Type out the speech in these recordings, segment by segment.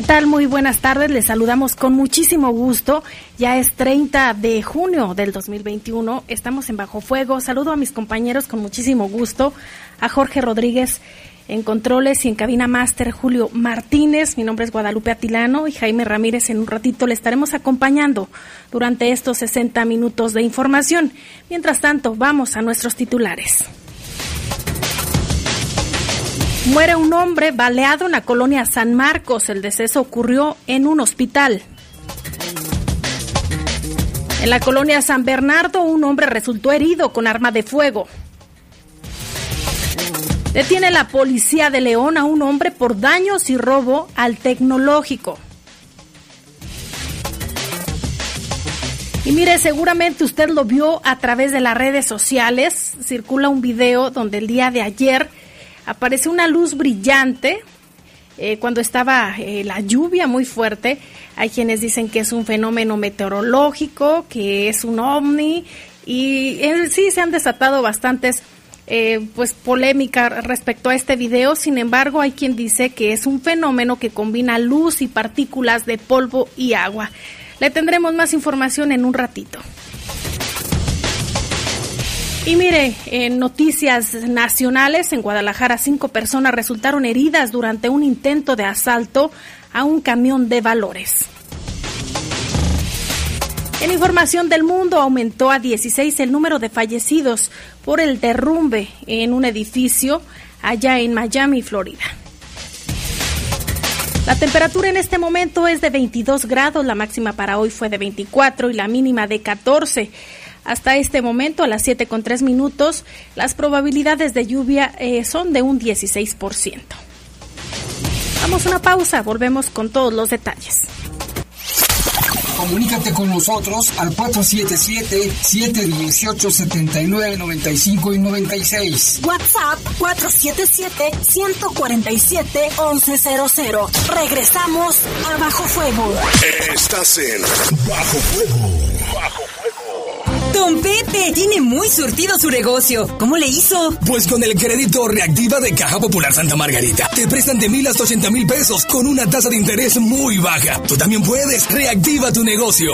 ¿Qué tal? Muy buenas tardes. Les saludamos con muchísimo gusto. Ya es 30 de junio del 2021. Estamos en Bajo Fuego. Saludo a mis compañeros con muchísimo gusto. A Jorge Rodríguez en controles y en cabina máster Julio Martínez. Mi nombre es Guadalupe Atilano y Jaime Ramírez. En un ratito le estaremos acompañando durante estos 60 minutos de información. Mientras tanto, vamos a nuestros titulares. Muere un hombre baleado en la colonia San Marcos. El deceso ocurrió en un hospital. En la colonia San Bernardo, un hombre resultó herido con arma de fuego. Detiene la policía de León a un hombre por daños y robo al tecnológico. Y mire, seguramente usted lo vio a través de las redes sociales. Circula un video donde el día de ayer aparece una luz brillante eh, cuando estaba eh, la lluvia muy fuerte. Hay quienes dicen que es un fenómeno meteorológico, que es un ovni y eh, sí se han desatado bastantes pues polémica respecto a este video. Sin embargo, hay quien dice que es un fenómeno que combina luz y partículas de polvo y agua. Le tendremos más información en un ratito. Y mire, en noticias nacionales, en Guadalajara cinco personas resultaron heridas durante un intento de asalto a un camión de valores. En información del mundo, aumentó a 16 el número de fallecidos por el derrumbe en un edificio allá en Miami, Florida. La temperatura en este momento es de 22 grados, la máxima para hoy fue de 24 y la mínima de 14. Hasta este momento, a las 7 con 3 minutos, las probabilidades de lluvia eh, son de un 16%. Vamos a una pausa, volvemos con todos los detalles. Comunícate con nosotros al 477-718-7995 y 96. WhatsApp 477-147-1100. Regresamos a Bajo Fuego. Estás en Bajo Fuego. Bajo Don Pepe tiene muy surtido su negocio. ¿Cómo le hizo? Pues con el crédito reactiva de Caja Popular Santa Margarita. Te prestan de mil hasta ochenta mil pesos con una tasa de interés muy baja. Tú también puedes. Reactiva tu negocio.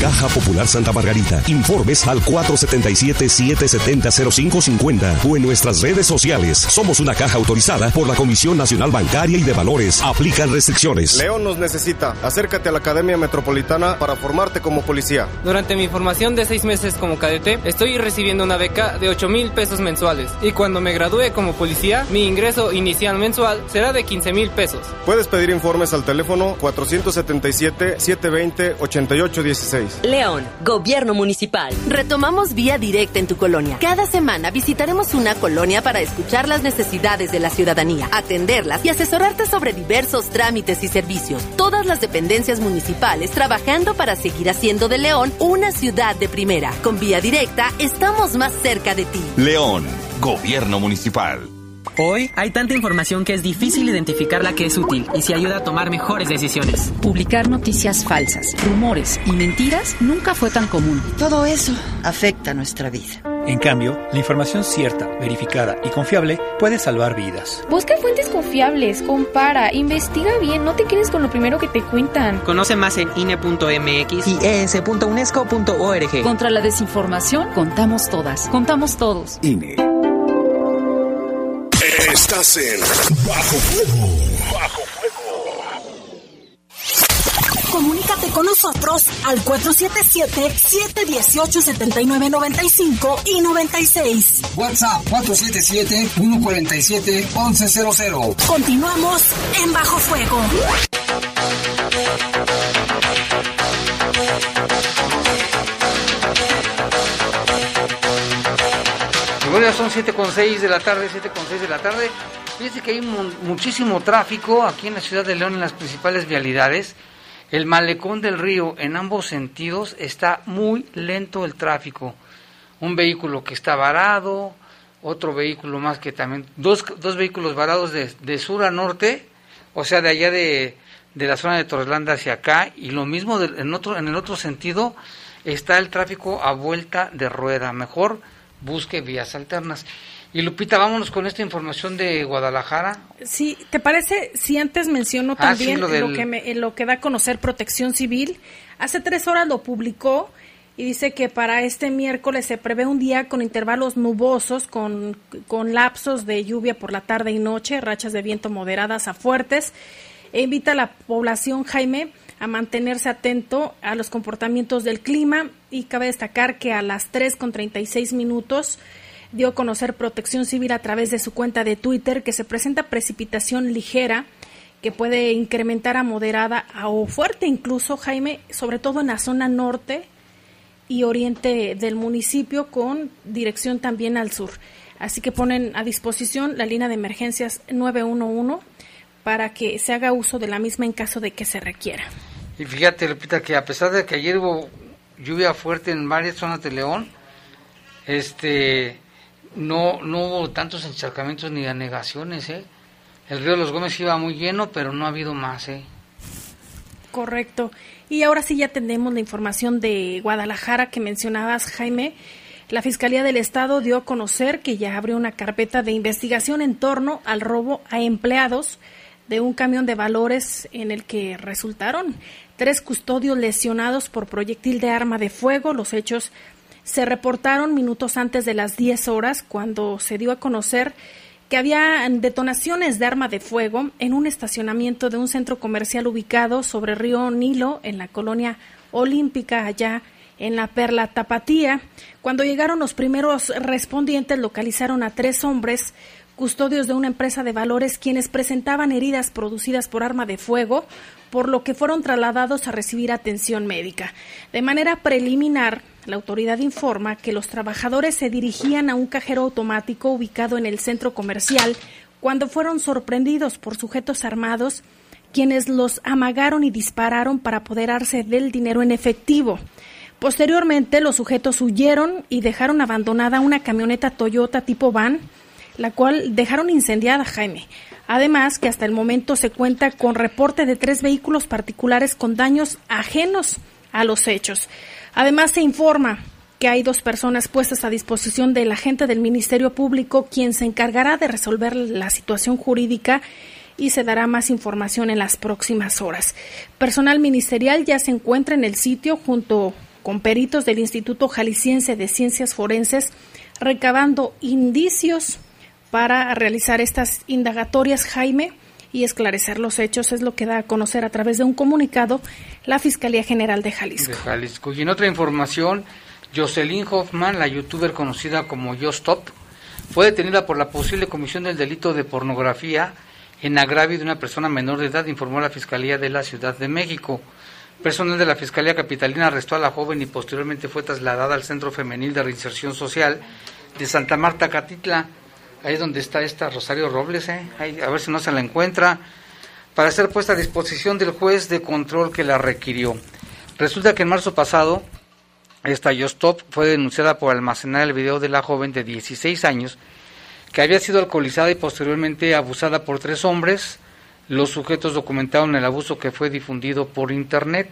Caja Popular Santa Margarita. Informes al 477-770-0550 o en nuestras redes sociales. Somos una caja autorizada por la Comisión Nacional Bancaria y de Valores. Aplican restricciones. León nos necesita. Acércate a la Academia Metropolitana para formarte como policía. Durante mi formación de seis meses como cadete, estoy recibiendo una beca de 8 mil pesos mensuales. Y cuando me gradúe como policía, mi ingreso inicial mensual será de 15 mil pesos. Puedes pedir informes al teléfono 477-720-8816. León, Gobierno Municipal. Retomamos vía directa en tu colonia. Cada semana visitaremos una colonia para escuchar las necesidades de la ciudadanía, atenderlas y asesorarte sobre diversos trámites y servicios. Todas las dependencias municipales trabajando para seguir haciendo de León una ciudad de primera. Con vía directa estamos más cerca de ti. León, Gobierno Municipal. Hoy hay tanta información que es difícil identificar la que es útil y si ayuda a tomar mejores decisiones. Publicar noticias falsas, rumores y mentiras nunca fue tan común. Todo eso afecta nuestra vida. En cambio, la información cierta, verificada y confiable puede salvar vidas. Busca fuentes confiables, compara, investiga bien, no te quedes con lo primero que te cuentan. Conoce más en INE.mx y es.unesco.org. Contra la desinformación, contamos todas, contamos todos. INE. Estás en Bajo Fuego. Comunícate con nosotros al 477-718-7995 y 96. WhatsApp 477-147-1100. Continuamos en Bajo Fuego. Bueno, ya son 7.6 de la tarde, 7.6 de la tarde. Fíjense que hay muchísimo tráfico aquí en la ciudad de León en las principales vialidades. El malecón del río en ambos sentidos está muy lento el tráfico. Un vehículo que está varado, otro vehículo más que también, dos, dos vehículos varados de, de, sur a norte, o sea, de allá de, de la zona de Torreslanda hacia acá, y lo mismo en, otro, en el otro sentido está el tráfico a vuelta de rueda. Mejor busque vías alternas. Y Lupita, vámonos con esta información de Guadalajara. Sí, ¿te parece si antes menciono Ah, también lo, que me- lo que da a conocer Protección Civil? Hace tres horas lo publicó y dice que para este miércoles se prevé un día con intervalos nubosos, con, con lapsos de lluvia por la tarde y noche, rachas de viento moderadas a fuertes, e invita a la población, Jaime, a mantenerse atento a los comportamientos del clima y cabe destacar que a las 3 con 36 minutos dio conocer Protección Civil a través de su cuenta de Twitter que se presenta precipitación ligera que puede incrementar a moderada o fuerte incluso, Jaime, sobre todo en la zona norte y oriente del municipio con dirección también al sur. Así que ponen a disposición la línea de emergencias 911 para que se haga uso de la misma en caso de que se requiera. Y fíjate, Lupita, que a pesar de que ayer hubo lluvia fuerte en varias zonas de León, este no, no hubo tantos encharcamientos ni anegaciones, ¿eh? El río los Gómez iba muy lleno, pero no ha habido más, ¿eh? Correcto. Y ahora sí ya tenemos la información de Guadalajara que mencionabas, Jaime. La Fiscalía del Estado dio a conocer que ya abrió una carpeta de investigación en torno al robo a empleados de un camión de valores en el que resultaron tres custodios lesionados por proyectil de arma de fuego. Los hechos se reportaron minutos antes de las 10 horas cuando se dio a conocer que había detonaciones de arma de fuego en un estacionamiento de un centro comercial ubicado sobre río Nilo en la colonia olímpica allá en la Perla Tapatía. Cuando llegaron los primeros respondientes localizaron a tres hombres custodios de una empresa de valores quienes presentaban heridas producidas por arma de fuego, por lo que fueron trasladados a recibir atención médica. De manera preliminar, la autoridad informa que los trabajadores se dirigían a un cajero automático ubicado en el centro comercial cuando fueron sorprendidos por sujetos armados quienes los amagaron y dispararon para apoderarse del dinero en efectivo. Posteriormente, los sujetos huyeron y dejaron abandonada una camioneta Toyota tipo van, la cual dejaron incendiada, Jaime. Además, que hasta el momento se cuenta con reporte de tres vehículos particulares con daños ajenos a los hechos. Además, se informa que hay dos personas puestas a disposición del agente del Ministerio Público, quien se encargará de resolver la situación jurídica y se dará más información en las próximas horas. Personal ministerial ya se encuentra en el sitio junto con peritos del Instituto Jalisciense de Ciencias Forenses recabando indicios para realizar estas indagatorias, Jaime, y esclarecer los hechos, es lo que da a conocer a través de un comunicado la Fiscalía General de Jalisco. de Jalisco. Y en otra información, Jocelyn Hoffman, la youtuber conocida como Yo Stop, fue detenida por la posible comisión del delito de pornografía en agravio de una persona menor de edad, informó la Fiscalía de la Ciudad de México. Personal de la Fiscalía Capitalina arrestó a la joven y posteriormente fue trasladada al Centro Femenil de Reinserción Social de Santa Marta, Catitla. Ahí donde está esta Rosario Robles, ¿eh? A ver si no se la encuentra, para ser puesta a disposición del juez de control que la requirió. Resulta que en marzo pasado, esta Yostop fue denunciada por almacenar el video de la joven de 16 años que había sido alcoholizada y posteriormente abusada por tres hombres. Los sujetos documentaron el abuso que fue difundido por internet.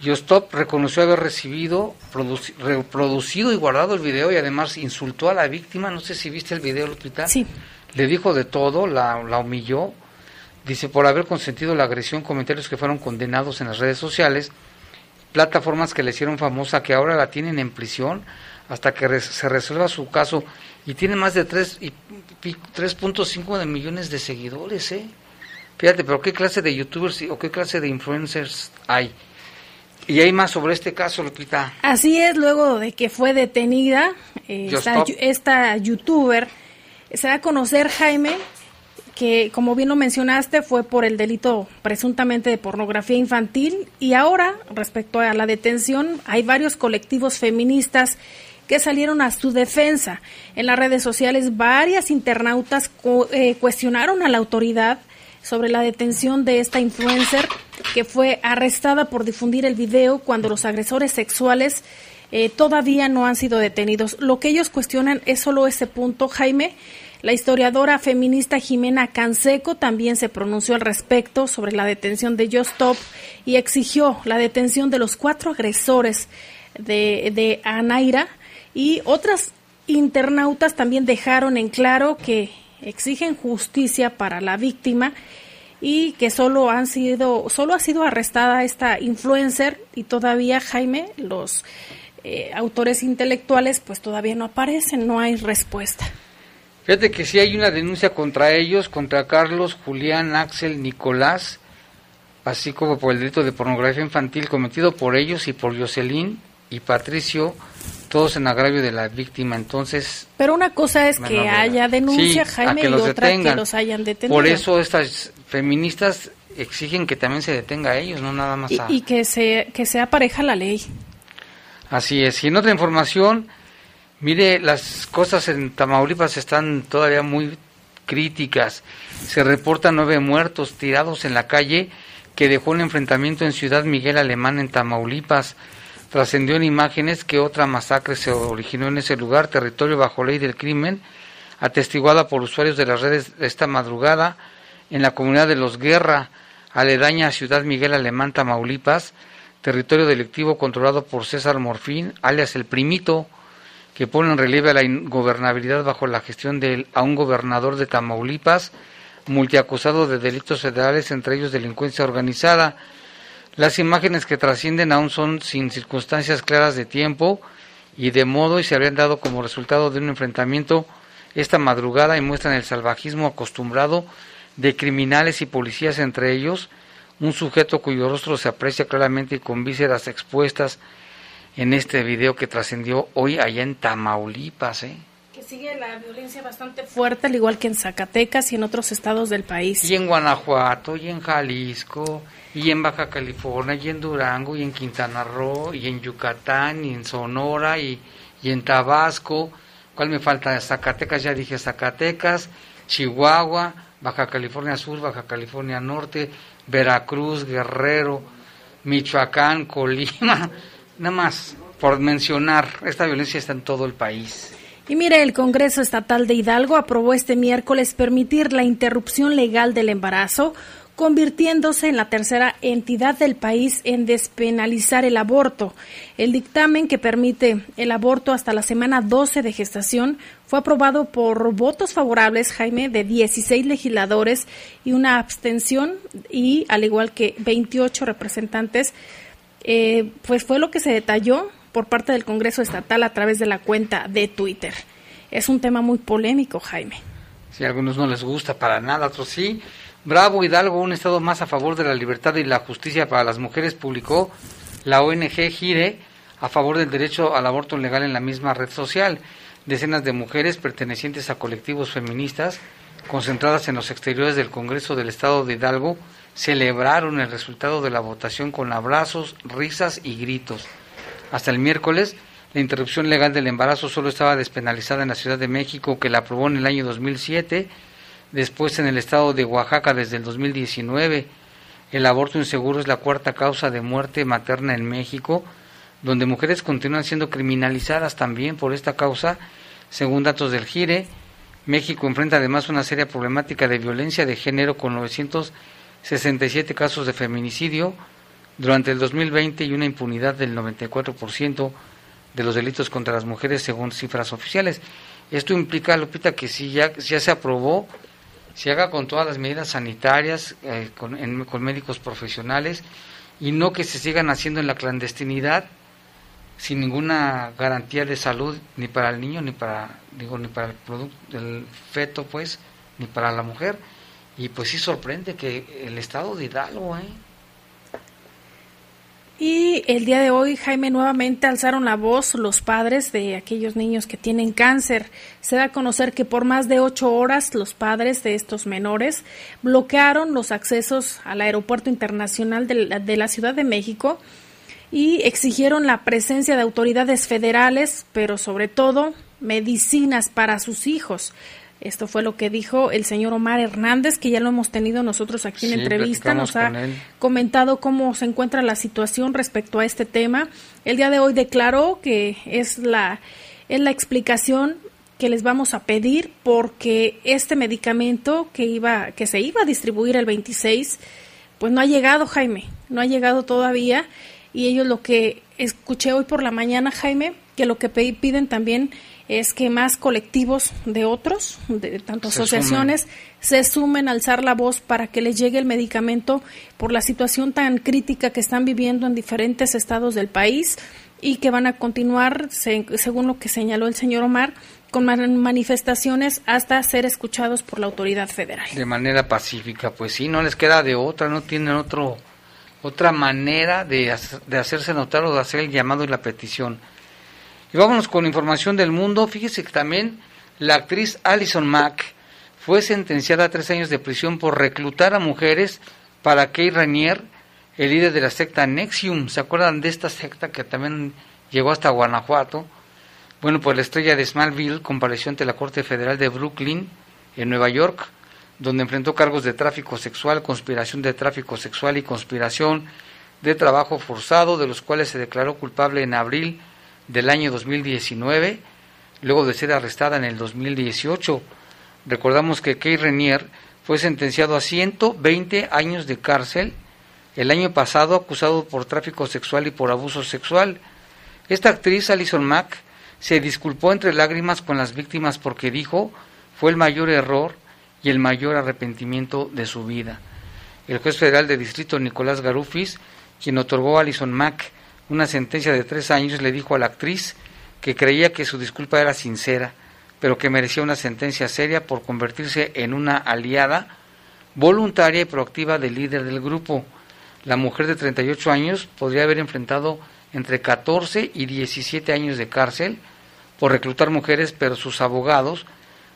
Yostop reconoció haber recibido, produci- reproducido y guardado el video y además insultó a la víctima. No sé si viste el video, Lupita. Sí. Le dijo de todo, la, la humilló. Dice, por haber consentido la agresión, comentarios que fueron condenados en las redes sociales, plataformas que le hicieron famosa, que ahora la tienen en prisión hasta que res- se resuelva su caso. Y tiene más de tres y pi- 3.5 de millones de seguidores, ¿eh? Fíjate, pero ¿qué clase de youtubers o qué clase de influencers hay? Y hay más sobre este caso, Lupita. Así es, luego de que fue detenida eh, esta, esta, youtuber, se da a conocer, Jaime, que como bien lo mencionaste, fue por el delito presuntamente de pornografía infantil y ahora, respecto a la detención, hay varios colectivos feministas que salieron a su defensa. En las redes sociales, varias internautas eh, cuestionaron a la autoridad sobre la detención de esta influencer que fue arrestada por difundir el video cuando los agresores sexuales eh, todavía no han sido detenidos. Lo que ellos cuestionan es solo ese punto, Jaime. La historiadora feminista Jimena Canseco también se pronunció al respecto sobre la detención de Just Stop y exigió la detención de los cuatro agresores de, de Anaira y otras internautas también dejaron en claro que exigen justicia para la víctima y que solo han sido solo ha sido arrestada esta influencer y todavía Jaime los eh, autores intelectuales pues todavía no aparecen no hay respuesta. Fíjate que sí hay una denuncia contra ellos contra Carlos Julián Axel Nicolás así como por el delito de pornografía infantil cometido por ellos y por Jocelyn y Patricio todos en agravio de la víctima, entonces... Pero una cosa es que haya denuncia, Jaime, y otra que los hayan detenido. Por eso estas feministas exigen que también se detenga a ellos, no nada más a... Y, que, se, que sea pareja la ley. Así es. Y en otra información, mire, las cosas en Tamaulipas están todavía muy críticas. Se reportan nueve muertos tirados en la calle que dejó un enfrentamiento en Ciudad Miguel Alemán, en Tamaulipas. Trascendió en imágenes que otra masacre se originó en ese lugar, territorio bajo ley del crimen, atestiguada por usuarios de las redes esta madrugada en la comunidad de Los Guerra, aledaña a Ciudad Miguel Alemán, Tamaulipas, territorio delictivo controlado por César Morfín, alias el Primito, que pone en relieve a la ingobernabilidad bajo la gestión de a un gobernador de Tamaulipas, multiacusado de delitos federales, entre ellos delincuencia organizada, las imágenes que trascienden aún son sin circunstancias claras de tiempo y de modo y se habrían dado como resultado de un enfrentamiento esta madrugada y muestran el salvajismo acostumbrado de criminales y policías entre ellos, un sujeto cuyo rostro se aprecia claramente y con vísceras expuestas en este video que trascendió hoy allá en Tamaulipas. ¿eh? Que sigue la violencia bastante fuerte, al igual que en Zacatecas y en otros estados del país. Y en Guanajuato, y en Jalisco, y en Baja California, y en Durango, y en Quintana Roo, y en Yucatán, y en Sonora, y, y en Tabasco. ¿Cuál me falta? Zacatecas, ya dije Zacatecas, Chihuahua, Baja California Sur, Baja California Norte, Veracruz, Guerrero, Michoacán, Colima, nada más por mencionar, esta violencia está en todo el país. Y mire, el Congreso Estatal de Hidalgo aprobó este miércoles permitir la interrupción legal del embarazo convirtiéndose en la tercera entidad del país en despenalizar el aborto. El dictamen que permite el aborto hasta la semana 12 de gestación fue aprobado por votos favorables, Jaime, de 16 legisladores y una abstención y al igual que 28 representantes, eh, pues fue lo que se detalló por parte del Congreso Estatal a través de la cuenta de Twitter. Es un tema muy polémico, Jaime. Si a algunos no les gusta para nada, otros sí. Bravo Hidalgo, un estado más a favor de la libertad y la justicia para las mujeres, publicó la ONG Gire a favor del derecho al aborto legal en la misma red social. Decenas de mujeres pertenecientes a colectivos feministas concentradas en los exteriores del Congreso del Estado de Hidalgo celebraron el resultado de la votación con abrazos, risas y gritos. Hasta el miércoles, la interrupción legal del embarazo solo estaba despenalizada en la Ciudad de México, que la aprobó en el año 2007 Después en el estado de Oaxaca desde el 2019, el aborto inseguro es la cuarta causa de muerte materna en México, donde mujeres continúan siendo criminalizadas también por esta causa, según datos del GIRE. México enfrenta además una seria problemática de violencia de género con 967 casos de feminicidio durante el 2020 y una impunidad del 94% de los delitos contra las mujeres según cifras oficiales. Esto implica, Lupita, que si ya, ya se aprobó se haga con todas las medidas sanitarias, eh, con, médicos profesionales y no que se sigan haciendo en la clandestinidad sin ninguna garantía de salud ni para el niño ni para digo ni para el producto el feto pues ni para la mujer y pues sí sorprende que el estado de Hidalgo ¿eh? Y el día de hoy, Jaime, nuevamente alzaron la voz los padres de aquellos niños que tienen cáncer. Se da a conocer que por más de ocho horas los padres de estos menores bloquearon los accesos al aeropuerto internacional de la, Ciudad de México y exigieron la presencia de autoridades federales, pero sobre todo medicinas para sus hijos. Esto fue lo que dijo el señor Omar Hernández, que ya lo hemos tenido nosotros aquí en Sí, entrevista. Nos ha comentado cómo se encuentra la situación respecto a este tema. El día de hoy declaró que es la, es la explicación que les vamos a pedir porque este medicamento que iba que se iba a distribuir el 26 pues no ha llegado Jaime no ha llegado todavía y ellos lo que escuché hoy por la mañana Jaime que lo que piden también es que más colectivos de otros de tanto Se asociaciones se sumen a alzar la voz para que les llegue el medicamento por la situación tan crítica que están viviendo en diferentes estados del país y que van a continuar, se- según lo que señaló el señor Omar, con man- manifestaciones hasta ser escuchados por la autoridad federal. de manera pacífica. Pues sí, no les queda de otra, no tienen otro otra manera de, de hacerse notar o de hacer el llamado y la petición. Y vámonos con información del mundo. Fíjese que también la actriz Alison Mack fue sentenciada a tres años de prisión por reclutar a mujeres para Kay Ranier, el líder de la secta Nexium. ¿Se acuerdan de esta secta que también llegó hasta Guanajuato? Bueno, pues la estrella de Smallville compareció ante la Corte Federal de Brooklyn, en Nueva York, donde enfrentó cargos de tráfico sexual, conspiración de tráfico sexual y conspiración de trabajo forzado, de los cuales se declaró culpable en abril del año 2019, luego de ser arrestada en el 2018. Recordamos que Kay Renier fue sentenciado a 120 años de cárcel el año pasado acusado por tráfico sexual y por abuso sexual. Esta actriz, Alison Mack, se disculpó entre lágrimas con las víctimas porque dijo fue el mayor error y el mayor arrepentimiento de su vida. El juez federal de distrito Nicolás Garufis, quien otorgó a Alison Mack una sentencia de tres años, le dijo a la actriz que creía que su disculpa era sincera, pero que merecía una sentencia seria por convertirse en una aliada voluntaria y proactiva del líder del grupo. La mujer de 38 años podría haber enfrentado entre 14 y 17 años de cárcel por reclutar mujeres, pero sus abogados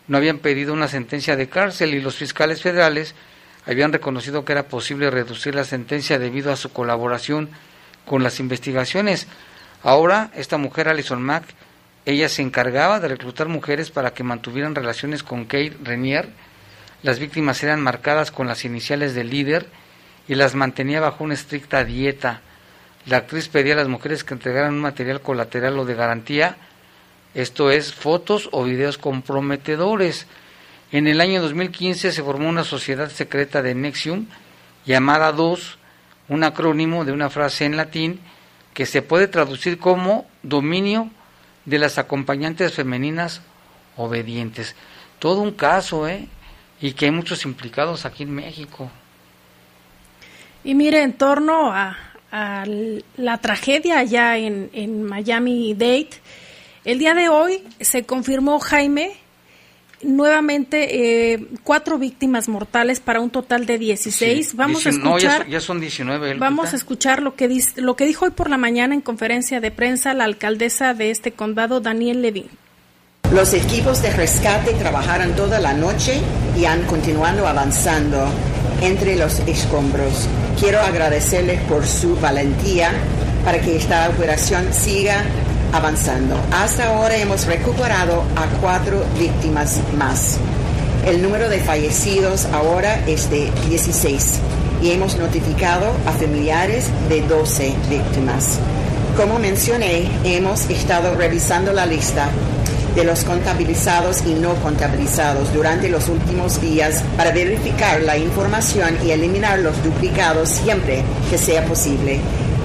no habían pedido una sentencia de cárcel y los fiscales federales habían reconocido que era posible reducir la sentencia debido a su colaboración con las investigaciones. Ahora, esta mujer, Alison Mack, ella se encargaba de reclutar mujeres para que mantuvieran relaciones con Kate Renier. Las víctimas eran marcadas con las iniciales del líder y las mantenía bajo una estricta dieta. La actriz pedía a las mujeres que entregaran un material colateral o de garantía, esto es, fotos o videos comprometedores. En el año 2015 se formó una sociedad secreta de Nexium llamada DOS, un acrónimo de una frase en latín que se puede traducir como dominio de las acompañantes femeninas obedientes. Todo un caso, ¿eh? Y que hay muchos implicados aquí en México. Y mire, en torno a, la tragedia allá en, en Miami Dade, el día de hoy se confirmó, Jaime, nuevamente eh, cuatro víctimas mortales para un total de 16. Sí, Vamos a dicen- no, ya escuchar. son- ya, son 19. Lupita. Vamos a escuchar lo que, dice, lo que dijo hoy por la mañana en conferencia de prensa la alcaldesa de este condado, Daniel Levin. Los equipos de rescate trabajaron toda la noche y han continuado avanzando entre los escombros. Quiero agradecerles por su valentía para que esta operación siga avanzando. Hasta ahora hemos recuperado a cuatro víctimas más. El número de fallecidos ahora es de 16 y hemos notificado a familiares de 12 víctimas. Como mencioné, hemos estado revisando la lista de los contabilizados y no contabilizados durante los últimos días para verificar la información y eliminar los duplicados siempre que sea posible.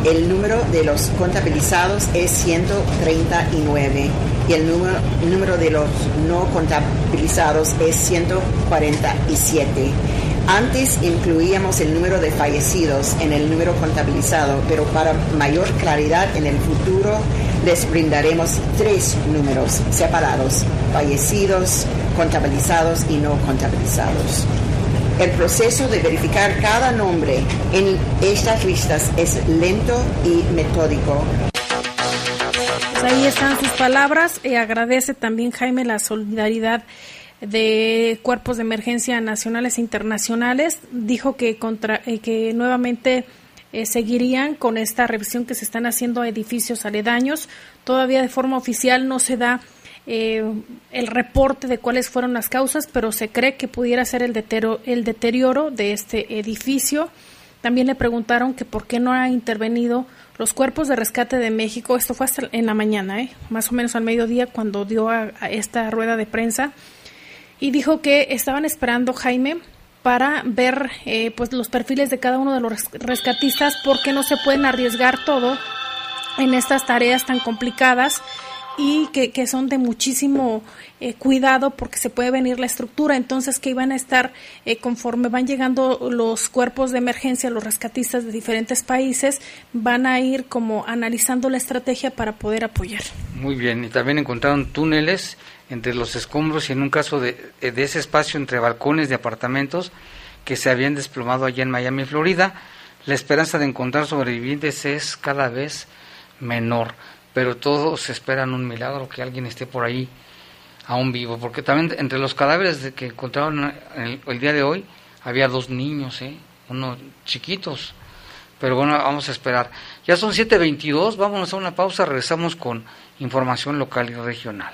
El número de los contabilizados es 139 y el número, número de los no contabilizados es 147. Antes incluíamos el número de fallecidos en el número contabilizado, pero para mayor claridad en el futuro les brindaremos tres números separados, fallecidos, contabilizados y no contabilizados. El proceso de verificar cada nombre en estas listas es lento y metódico. Pues ahí están sus palabras. y agradece también Jaime la solidaridad de cuerpos de emergencia nacionales e internacionales. Dijo que, contra, eh, que nuevamente eh, seguirían con esta revisión que se están haciendo a edificios aledaños. Todavía de forma oficial no se da eh, el reporte de cuáles fueron las causas, pero se cree que pudiera ser el deterioro, el deterioro de este edificio. También le preguntaron que por qué no ha intervenido los cuerpos de rescate de México. Esto fue hasta en la mañana, ¿eh? más o menos al mediodía, cuando dio a esta rueda de prensa y dijo que estaban esperando Jaime para ver eh, pues los perfiles de cada uno de los rescatistas porque no se pueden arriesgar todo en estas tareas tan complicadas y que, son de muchísimo eh, cuidado porque se puede venir la estructura, entonces que iban a estar eh, conforme van llegando los cuerpos de emergencia, los rescatistas de diferentes países, van a ir como analizando la estrategia para poder apoyar. Muy bien, y también encontraron túneles entre los escombros y en un caso de, eh, de ese espacio entre balcones de apartamentos que se habían desplomado allá en Miami, Florida, la esperanza de encontrar sobrevivientes es cada vez menor, pero todos esperan un milagro que alguien esté por ahí aún vivo, porque también entre los cadáveres que encontraron el, el día de hoy había dos niños, ¿eh? unos chiquitos, pero bueno, vamos a esperar. Ya son 7.22, vámonos a una pausa, regresamos con información local y regional.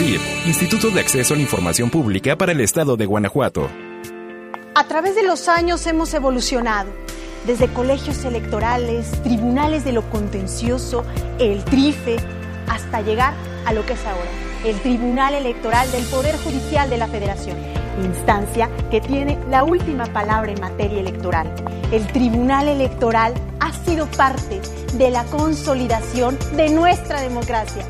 Instituto de Acceso a la Información Pública para el Estado de Guanajuato. A través de los años hemos evolucionado, desde colegios electorales, tribunales de lo contencioso, el TRIFE, hasta llegar a lo que es ahora, el Tribunal Electoral del Poder Judicial de la Federación, instancia que tiene la última palabra en materia electoral. El Tribunal Electoral ha sido parte de la consolidación de nuestra democracia.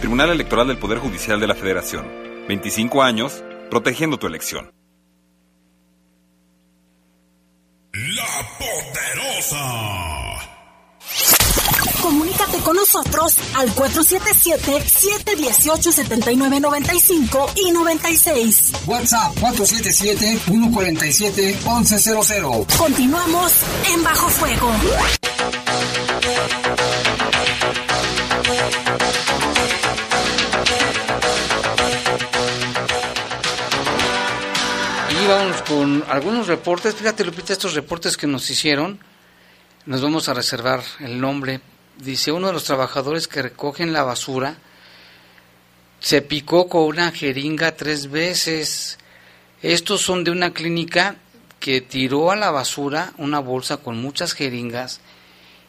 Tribunal Electoral del Poder Judicial de la Federación. 25 años protegiendo tu elección. La Poderosa. Comunícate con nosotros al 477-718-7995 y 96. WhatsApp 477-147-1100. Continuamos en Bajo Fuego. Vamos con algunos reportes. Fíjate, Lupita, estos reportes que nos hicieron, nos vamos a reservar el nombre. Dice, uno de los trabajadores que recogen la basura se picó con una jeringa tres veces. Estos son de una clínica que tiró a la basura una bolsa con muchas jeringas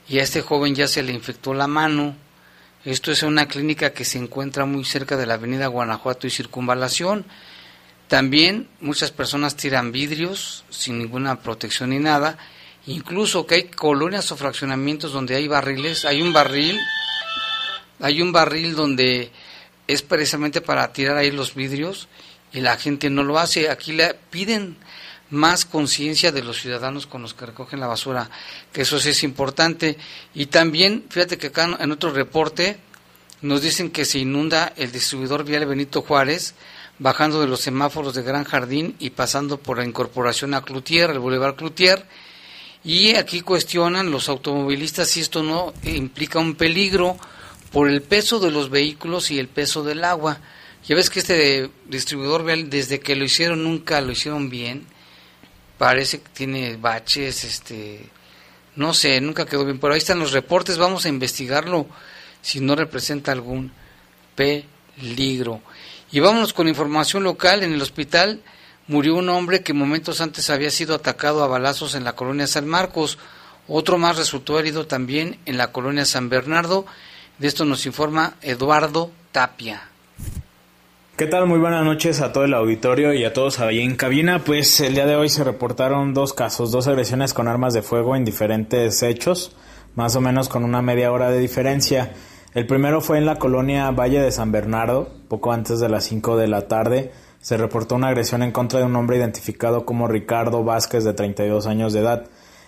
y a este joven ya se le infectó la mano. Esto es una clínica que se encuentra muy cerca de la avenida Guanajuato y Circunvalación. También muchas personas tiran vidrios sin ninguna protección ni nada. Incluso que hay colonias o fraccionamientos donde hay barriles. Hay un barril, hay un barril donde es precisamente para tirar ahí los vidrios y la gente no lo hace. Aquí le piden más conciencia de los ciudadanos con los que recogen la basura, que eso sí es importante. Y también, fíjate que acá en otro reporte nos dicen que se inunda el distribuidor vial Benito Juárez bajando de los semáforos de Gran Jardín y pasando por la incorporación a Cloutier, el Boulevard Cloutier. Y aquí cuestionan los automovilistas si esto no implica un peligro por el peso de los vehículos y el peso del agua. Ya ves que este distribuidor desde que lo hicieron, nunca lo hicieron bien. Parece que tiene baches, este, no sé, nunca quedó bien. Pero ahí están los reportes, vamos a investigarlo si no representa algún peligro. Y vámonos con información local. En el hospital murió un hombre que momentos antes había sido atacado a balazos en la colonia San Marcos. Otro más resultó herido también en la colonia San Bernardo. De esto nos informa Eduardo Tapia. ¿Qué tal? Muy buenas noches a todo el auditorio y a todos ahí en cabina. Pues el día de hoy se reportaron dos casos, dos agresiones con armas de fuego en diferentes hechos, más o menos con una media hora de diferencia. El primero fue en la colonia Valle de San Bernardo, poco antes de las 5 de la tarde. Se reportó una agresión en contra de un hombre identificado como Ricardo Vázquez de 32 años de edad.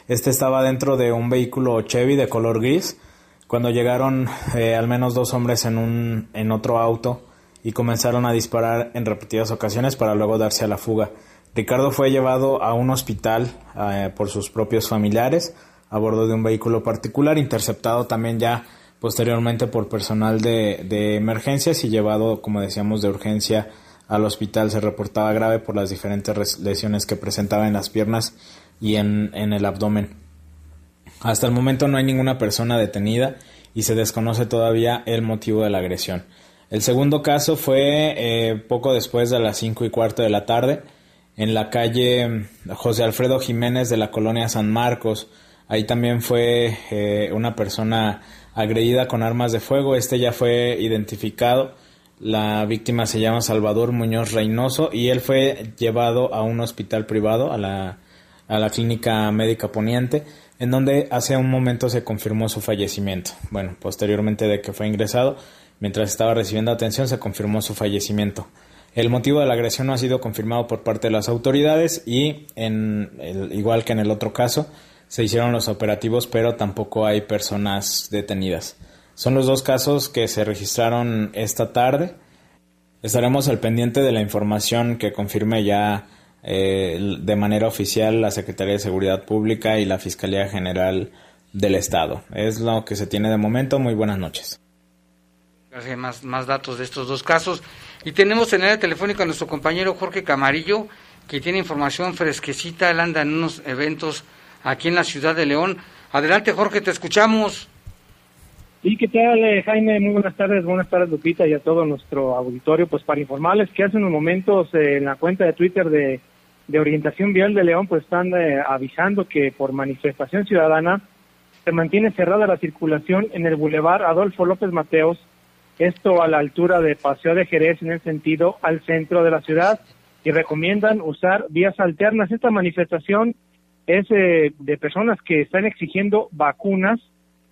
Este estaba dentro de un vehículo Chevy de color gris cuando llegaron eh, al menos dos hombres en, un, en otro auto y comenzaron a disparar en repetidas ocasiones para luego darse a la fuga. Ricardo fue llevado a un hospital eh, por sus propios familiares a bordo de un vehículo particular, interceptado también ya posteriormente por personal de, emergencias y llevado, como decíamos, de urgencia al hospital. Se reportaba grave por las diferentes lesiones que presentaba en las piernas y en, el abdomen. Hasta el momento no hay ninguna persona detenida y se desconoce todavía el motivo de la agresión. El segundo caso fue eh, poco después de las cinco y cuarto de la tarde en la calle José Alfredo Jiménez de la colonia San Marcos. Ahí también fue eh, una persona agredida con armas de fuego. Este ya fue identificado. La víctima se llama Salvador Muñoz Reynoso y él fue llevado a un hospital privado, a la, a la clínica médica poniente, en donde hace un momento se confirmó su fallecimiento. Bueno, posteriormente de que fue ingresado, Mientras estaba recibiendo atención se confirmó su fallecimiento. El motivo de la agresión no ha sido confirmado por parte de las autoridades y, en el, igual que en el otro caso, se hicieron los operativos, pero tampoco hay personas detenidas. Son los dos casos que se registraron esta tarde. Estaremos al pendiente de la información que confirme ya eh, de manera oficial la Secretaría de Seguridad Pública y la Fiscalía General del Estado. Es lo que se tiene de momento. Muy buenas noches más, más datos de estos dos casos. Y tenemos en el telefónica a nuestro compañero Jorge Camarillo, que tiene información fresquecita. Él anda en unos eventos aquí en la ciudad de León. Adelante, Jorge, te escuchamos. Sí, ¿qué tal, eh, Jaime? Muy buenas tardes, buenas tardes, Lupita, y a todo nuestro auditorio. Pues para informarles que hace unos momentos eh, en la cuenta de Twitter de, de Orientación Vial de León, pues están eh, avisando que por manifestación ciudadana se mantiene cerrada la circulación en el bulevar Adolfo López Mateos esto a la altura de Paseo de Jerez en el sentido al centro de la ciudad y recomiendan usar vías alternas. Esta manifestación es eh, de personas que están exigiendo vacunas.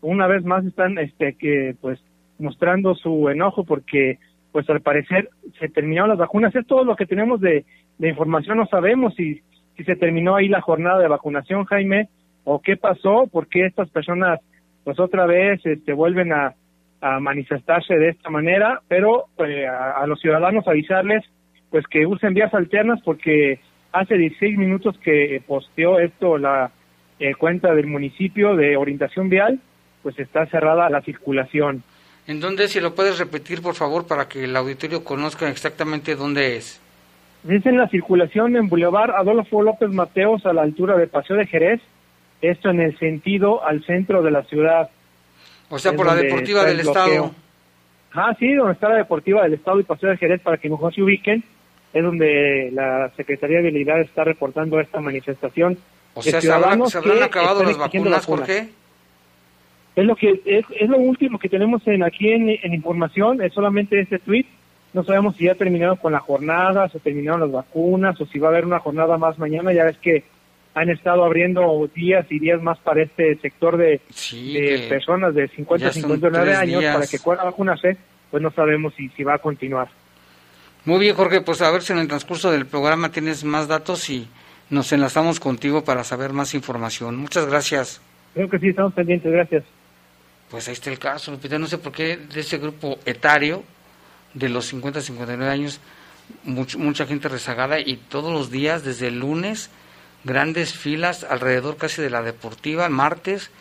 Una vez más están este que pues mostrando su enojo porque pues al parecer se terminaron las vacunas. Es todo lo que tenemos de, información. No sabemos si, si se terminó ahí la jornada de vacunación, Jaime, o qué pasó, porque estas personas pues otra vez este vuelven a a manifestarse de esta manera, pero eh, a, los ciudadanos avisarles pues que usen vías alternas porque hace 16 minutos que posteó esto la eh, cuenta del municipio de orientación vial, pues está cerrada la circulación. ¿En dónde, si lo puedes repetir, por favor, para que el auditorio conozca exactamente dónde es? Es en la circulación en Boulevard Adolfo López Mateos a la altura de Paseo de Jerez, esto en el sentido al centro de la ciudad. O sea, por la Deportiva del Estado. Ah, sí, donde está la Deportiva del Estado y Paseo de Jerez, para que mejor se ubiquen, es donde la Secretaría de Habilidad está reportando esta manifestación. O sea, ¿se habrán, acabado las vacunas, ¿por qué? Es lo, que, es, es lo último que tenemos en aquí en, en información, es solamente este tweet. No sabemos si ya terminaron con la jornada, si terminaron las vacunas, o si va a haber una jornada más mañana. Ya ves que han estado abriendo días y días más para este sector de, personas de 50 a 59 años para que puedan vacunarse, pues no sabemos si, si va a continuar. Muy bien, Jorge, pues a ver si en el transcurso del programa tienes más datos y nos enlazamos contigo para saber más información. Muchas gracias. Creo que sí, estamos pendientes, gracias. Pues ahí está el caso, Lupita. No sé por qué de ese grupo etario de los 50 a 59 años, mucha gente rezagada y todos los días, desde el lunes, grandes filas alrededor casi de la deportiva, martes,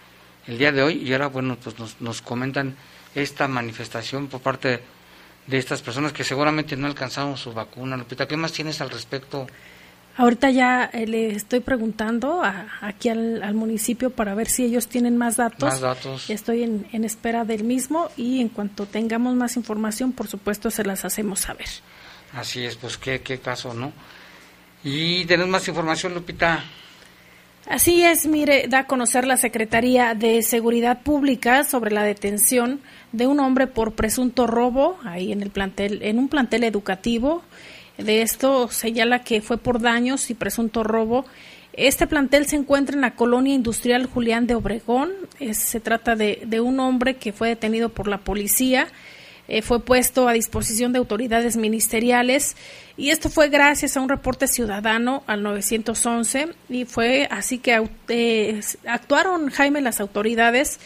el día de hoy, y ahora, bueno, pues nos, nos comentan esta manifestación por parte de estas personas que seguramente no alcanzaron su vacuna. Lupita, ¿qué más tienes al respecto? Ahorita ya eh, le estoy preguntando aquí al, municipio para ver si ellos tienen más datos. Más datos. Estoy en, en, espera del mismo y en cuanto tengamos más información, por supuesto, se las hacemos saber. Así es, pues qué, qué caso, ¿no? Y tenemos más información, Lupita. Así es, mire, da a conocer la Secretaría de Seguridad Pública sobre la detención de un hombre por presunto robo ahí en el plantel, en un plantel educativo. De esto señala que fue por daños y presunto robo. Este plantel se encuentra en la colonia industrial Julián de Obregón. se trata de, de un hombre que fue detenido por la policía eh, fue puesto a disposición de autoridades ministeriales y esto fue gracias a un reporte ciudadano al 911 y fue así que eh, actuaron Jaime las autoridades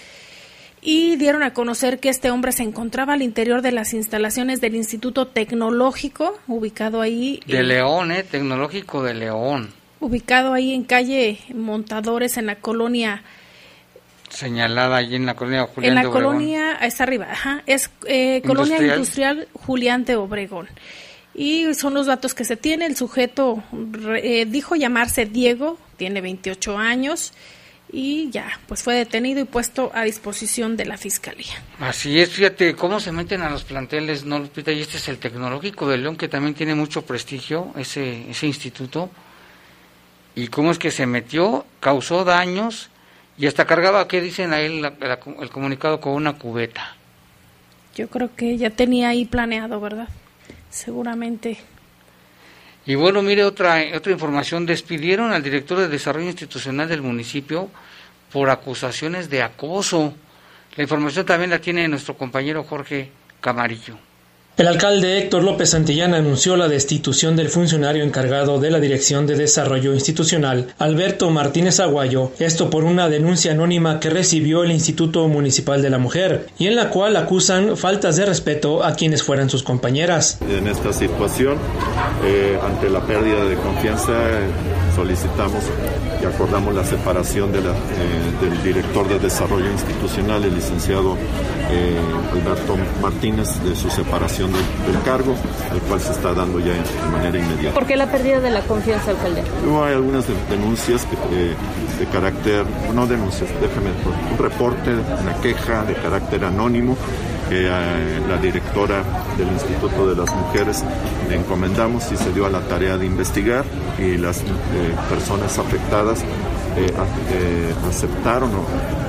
y dieron a conocer que este hombre se encontraba al interior de las instalaciones del Instituto Tecnológico, ubicado ahí. De León, ¿eh? Tecnológico de León. Ubicado ahí en calle Montadores, en la colonia señalada allí en la colonia Julián En la colonia, está arriba, ajá, es eh, colonia industrial. Julián de Obregón. Y son los datos que se tiene. El sujeto eh, dijo llamarse Diego, tiene 28 años y ya, pues fue detenido y puesto a disposición de la fiscalía. Así es, fíjate cómo se meten a los planteles, ¿no, Lupita? Y este es el Tecnológico de León, que también tiene mucho prestigio, ese, ese instituto. Y cómo es que se metió, causó daños y hasta cargaba, ¿qué dicen ahí el comunicado con una cubeta? Yo creo que ya tenía ahí planeado, ¿verdad? Seguramente. Y bueno, mire otra, otra información. Despidieron al director de Desarrollo Institucional del municipio por acusaciones de acoso. La información también la tiene nuestro compañero Jorge Camarillo. El alcalde Héctor López Santillán anunció la destitución del funcionario encargado de la Dirección de Desarrollo Institucional, Alberto Martínez Aguayo, esto por una denuncia anónima que recibió el Instituto Municipal de la Mujer, y en la cual acusan faltas de respeto a quienes fueran sus compañeras. En esta situación, eh, ante la pérdida de confianza, solicitamos y acordamos la separación de la, eh, del director de Desarrollo Institucional, el licenciado eh, Alberto Martínez, de su separación del, cargo, al cual se está dando ya de manera inmediata. ¿Por qué la pérdida de la confianza, alcalde? Hubo hay algunas denuncias de, de, carácter, no denuncias, déjame, un reporte, una queja de carácter anónimo que eh, la directora del Instituto de las Mujeres le encomendamos y se dio a la tarea de investigar y las eh, personas afectadas eh, eh, aceptaron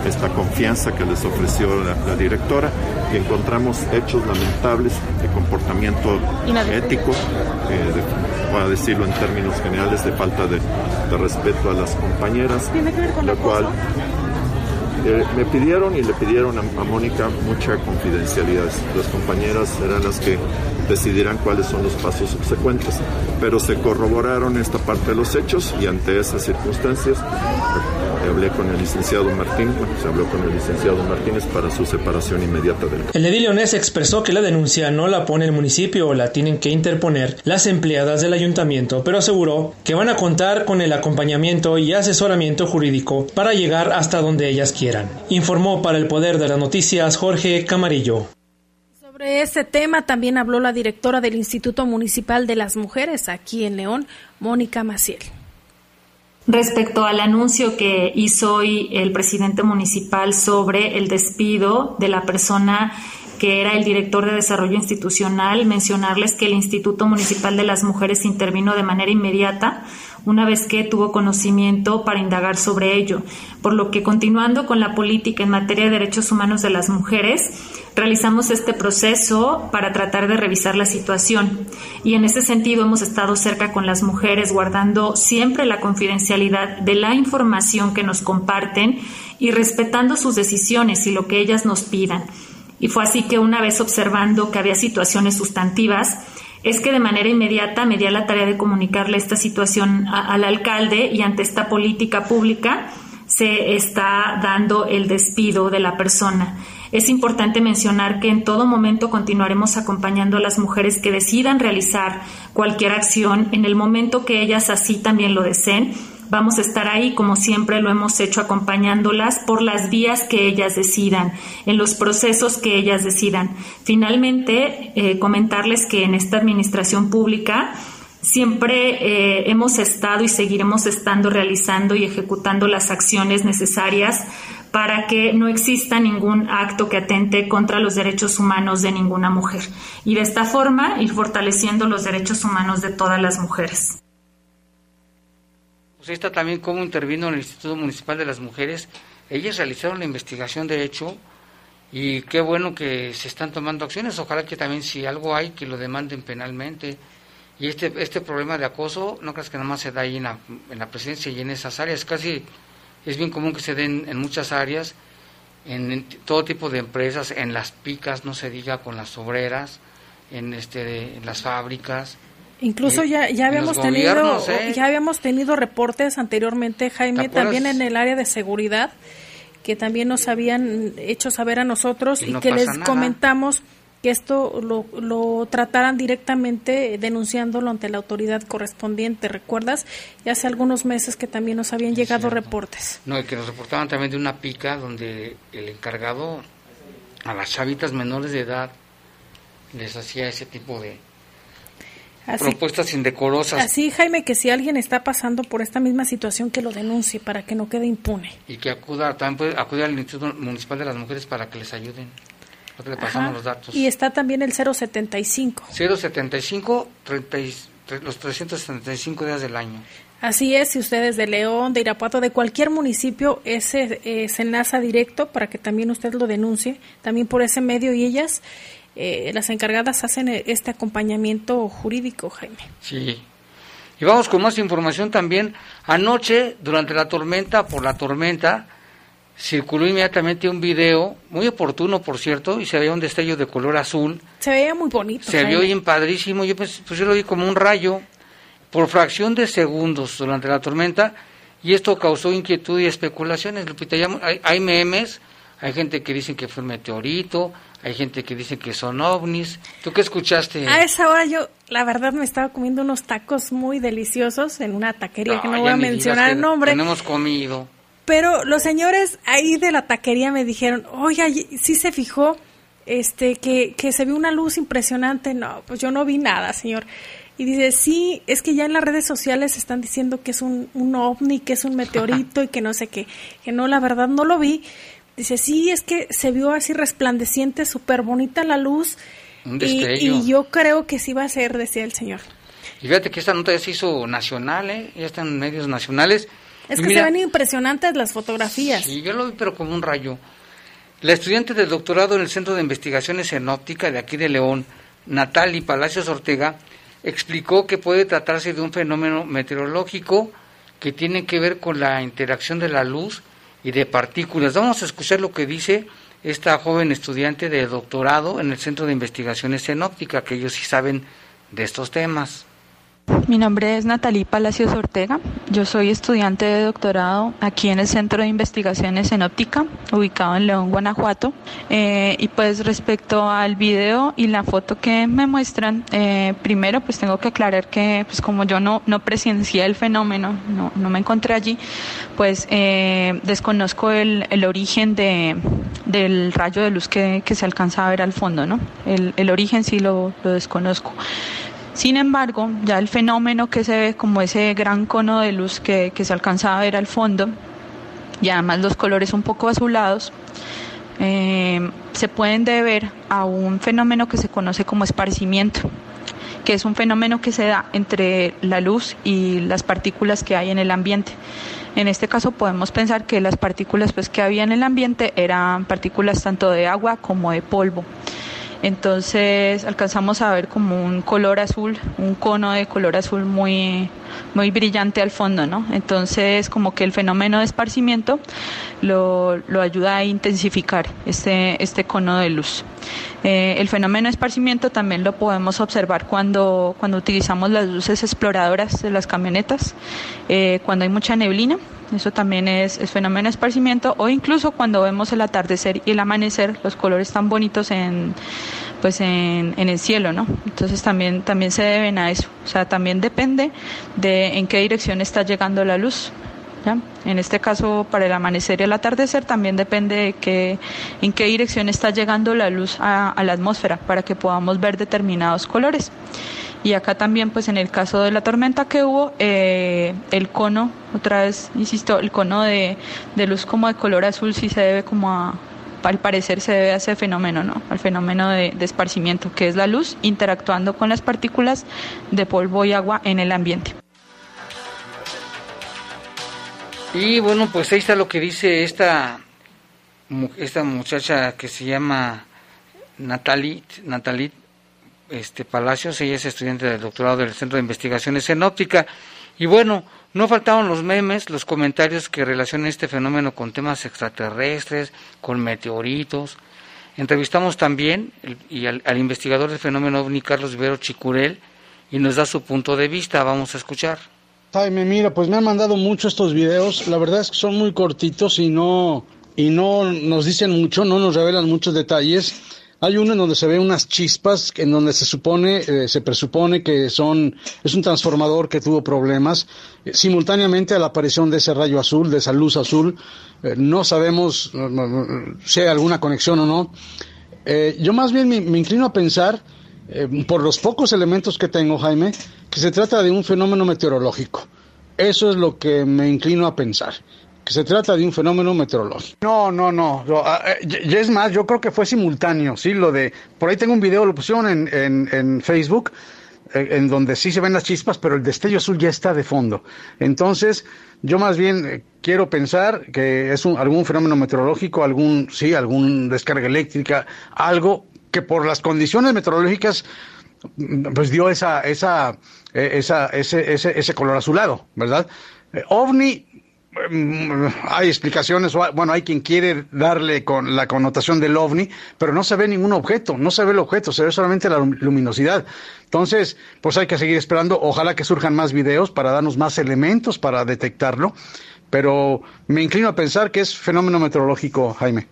esta confianza que les ofreció la, directora y encontramos hechos lamentables de comportamiento ético, eh, para decirlo en términos generales, de falta de, respeto a las compañeras, lo cual me pidieron y le pidieron a, Mónica mucha confidencialidad. Las compañeras eran las que decidirán cuáles son los pasos subsecuentes. Pero se corroboraron esta parte de los hechos y ante esas circunstancias hablé con el licenciado Martín, se habló con el licenciado Martínez para su separación inmediata del El edil leonés expresó que la denuncia no la pone el municipio o la tienen que interponer las empleadas del ayuntamiento, pero aseguró que van a contar con el acompañamiento y asesoramiento jurídico para llegar hasta donde ellas quieran. Informó para el Poder de las Noticias Jorge Camarillo. Sobre ese tema también habló la directora del Instituto Municipal de las Mujeres aquí en León, Mónica Maciel. Respecto al anuncio que hizo hoy el presidente municipal sobre el despido de la persona que era el director de desarrollo institucional, mencionarles que el Instituto Municipal de las Mujeres intervino de manera inmediata una vez que tuvo conocimiento para indagar sobre ello, por lo que continuando con la política en materia de derechos humanos de las mujeres, realizamos este proceso para tratar de revisar la situación y en ese sentido hemos estado cerca con las mujeres guardando siempre la confidencialidad de la información que nos comparten y respetando sus decisiones y lo que ellas nos pidan. Y fue así que una vez observando que había situaciones sustantivas, es que de manera inmediata me di a la tarea de comunicarle esta situación al alcalde y ante esta política pública se está dando el despido de la persona. Es importante mencionar que en todo momento continuaremos acompañando a las mujeres que decidan realizar cualquier acción en el momento que ellas así también lo deseen Vamos a estar ahí, como siempre lo hemos hecho, acompañándolas por las vías que ellas decidan, en los procesos que ellas decidan. Finalmente, eh, comentarles que en esta administración pública siempre eh, hemos estado y seguiremos estando realizando y ejecutando las acciones necesarias para que no exista ningún acto que atente contra los derechos humanos de ninguna mujer y de esta forma ir fortaleciendo los derechos humanos de todas las mujeres. Pues está también cómo intervino el Instituto Municipal de las Mujeres. Ellas realizaron la investigación de hecho y qué bueno que se están tomando acciones. Ojalá que también si algo hay, que lo demanden penalmente. Y este, este problema de acoso, no creas que nada más se da ahí en la, en la presidencia y en esas áreas. Casi es bien común que se den en muchas áreas, en, todo tipo de empresas, en las picas, no se diga, con las obreras, en, este, en las fábricas. Incluso ya, ya habíamos tenido ¿eh? ya habíamos tenido reportes anteriormente, Jaime, también en el área de seguridad, que también nos habían hecho saber a nosotros y, que les comentamos que esto lo, lo trataran directamente denunciándolo ante la autoridad correspondiente. ¿Recuerdas? Ya hace algunos meses que también nos habían llegado reportes. No, y que nos reportaban también de una pica donde el encargado a las chavitas menores de edad les hacía ese tipo de propuestas indecorosas. Así, Jaime, que si alguien está pasando por esta misma situación, que lo denuncie para que no quede impune. Y que acuda, también puede acudir al Instituto Municipal de las Mujeres para que les ayuden. Le pasamos los datos. Y está también el 075. 075, los 375 días del año. Así es, si ustedes de León, de Irapuato, de cualquier municipio, ese eh, se enlaza directo para que también usted lo denuncie, también por ese medio y ellas, eh, las encargadas hacen eh, este acompañamiento jurídico, Jaime. Sí. Y vamos con más información también. Anoche, durante la tormenta, por la tormenta, circuló inmediatamente un video, muy oportuno por cierto, y se veía un destello de color azul. Se veía muy bonito. Se vio bien padrísimo, yo pues, pues, yo lo vi como un rayo por fracción de segundos durante la tormenta y esto causó inquietud y especulaciones. hay, hay memes, hay gente que dice que fue un meteorito, hay gente que dice que son ovnis. ¿Tú qué escuchaste? A esa hora yo, la verdad, me estaba comiendo unos tacos muy deliciosos en una taquería que no voy a mencionar el nombre. Tenemos comido. Pero los señores ahí de la taquería me dijeron, oye, sí se fijó este que, que se vio una luz impresionante. No, pues yo no vi nada, señor. Y dice, sí, es que ya en las redes sociales están diciendo que es un, un ovni, que es un meteorito y que no sé qué. Que no, la verdad no lo vi. Dice, sí, es que se vio así resplandeciente, súper bonita la luz. y, y, yo creo que sí va a ser, decía el señor. Y fíjate que esta nota ya se hizo nacional, ¿eh? ya están en medios nacionales. Es que se ven impresionantes las fotografías. Sí, yo lo vi, pero como un rayo. La estudiante del doctorado en el Centro de Investigaciones en Óptica de aquí de León, Natali Palacios Ortega, explicó que puede tratarse de un fenómeno meteorológico que tiene que ver con la interacción de la luz y de partículas. Vamos a escuchar lo que dice esta joven estudiante de doctorado en el Centro de Investigaciones en Óptica, que ellos sí saben de estos temas. Mi nombre es Natalie Palacios Ortega. Yo soy estudiante de doctorado aquí en el Centro de Investigaciones en Óptica, ubicado en León, Guanajuato. Eh, y pues respecto al video y la foto que me muestran, eh, primero pues tengo que aclarar que pues como yo no, no presencié el fenómeno, no, no me encontré allí, pues eh, desconozco el, el origen de, del rayo de luz que, que, se alcanza a ver al fondo, ¿no? El, el origen sí lo, lo desconozco. Sin embargo, ya el fenómeno que se ve como ese gran cono de luz que, se alcanza a ver al fondo, y además los colores un poco azulados, eh, se pueden deber a un fenómeno que se conoce como esparcimiento, que es un fenómeno que se da entre la luz y las partículas que hay en el ambiente. En este caso podemos pensar que las partículas pues, que había en el ambiente eran partículas tanto de agua como de polvo. Entonces alcanzamos a ver como un color azul, un cono de color azul muy, muy brillante al fondo, ¿no? Entonces como que el fenómeno de esparcimiento lo, lo ayuda a intensificar este, este cono de luz. Eh, el fenómeno de esparcimiento también lo podemos observar cuando, cuando utilizamos las luces exploradoras de las camionetas, eh, cuando hay mucha neblina eso también es, fenómeno de esparcimiento o incluso cuando vemos el atardecer y el amanecer, los colores tan bonitos en pues en, en, el cielo, ¿no? Entonces también, también se deben a eso. O sea, también depende de en qué dirección está llegando la luz. ¿Ya? En este caso, para el amanecer y el atardecer, también depende de que, en qué dirección está llegando la luz a, la atmósfera para que podamos ver determinados colores. Y acá también, pues en el caso de la tormenta que hubo, eh, el cono, otra vez, insisto, el cono de, de, luz como de color azul sí se debe como a, al parecer se debe a ese fenómeno, ¿no? Al fenómeno de, de esparcimiento, que es la luz interactuando con las partículas de polvo y agua en el ambiente. Y bueno, pues ahí está lo que dice esta, esta muchacha que se llama Natalie, Natalie este, Palacios, ella es estudiante del doctorado del Centro de Investigaciones en Óptica. Y bueno, no faltaron los memes, los comentarios que relacionan este fenómeno con temas extraterrestres, con meteoritos. Entrevistamos también y al, investigador del fenómeno ovni, Carlos Vivero Chicurel, y nos da su punto de vista. Vamos a escuchar. Jaime, mira, pues me han mandado mucho estos videos. La verdad es que son muy cortitos y no, y no nos dicen mucho, no nos revelan muchos detalles. Hay uno en donde se ve unas chispas, en donde se supone, eh, se presupone que son, es un transformador que tuvo problemas. Eh, simultáneamente a la aparición de ese rayo azul, de esa luz azul, eh, no sabemos si hay alguna conexión o no. yo más bien me, me, inclino a pensar, por los pocos elementos que tengo, Jaime, que se trata de un fenómeno meteorológico. Eso es lo que me inclino a pensar que se trata de un fenómeno meteorológico. No, no, no. Ah, eh, es más, yo creo que fue simultáneo, ¿sí? Lo de. Por ahí tengo un video, lo pusieron en, en, Facebook, eh, en donde sí se ven las chispas, pero el destello azul ya está de fondo. Entonces, yo más bien eh, quiero pensar que es un, algún fenómeno meteorológico, algún, sí, algún descarga eléctrica, algo que por las condiciones meteorológicas pues dio esa, esa, esa, ese, ese, ese color azulado, ¿verdad? OVNI Mm, hay explicaciones, bueno, hay quien quiere darle con la connotación del ovni, pero no se ve ningún objeto, no se ve el objeto, se ve solamente la luminosidad. Entonces, pues hay que seguir esperando, ojalá que surjan más videos para darnos más elementos para detectarlo, pero me inclino a pensar que es fenómeno meteorológico, Jaime.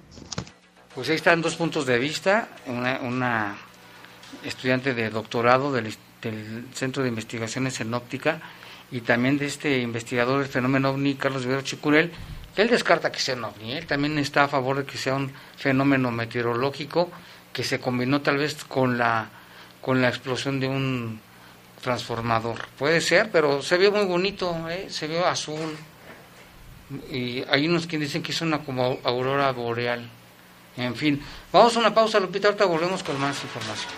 Pues ahí están dos puntos de vista, una, estudiante de doctorado del, del Centro de Investigaciones en Óptica, y también de este investigador del fenómeno ovni, Carlos Vivero Chicurel, él descarta que sea un ovni, él también está a favor de que sea un fenómeno meteorológico que se combinó tal vez con la, con la explosión de un transformador. Puede ser, pero se vio muy bonito, ¿eh? se vio azul. Y hay unos que dicen que es una como aurora boreal. En fin, vamos a una pausa, Lupita, ahorita volvemos con más información.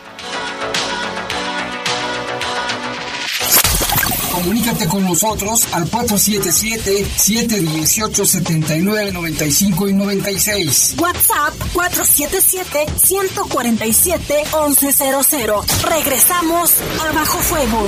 Comunícate con nosotros al 477-718-7995 y 96. WhatsApp 477-147-1100. Regresamos a Bajo Fuego.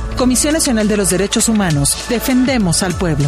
Comisión Nacional de los Derechos Humanos, defendemos al pueblo.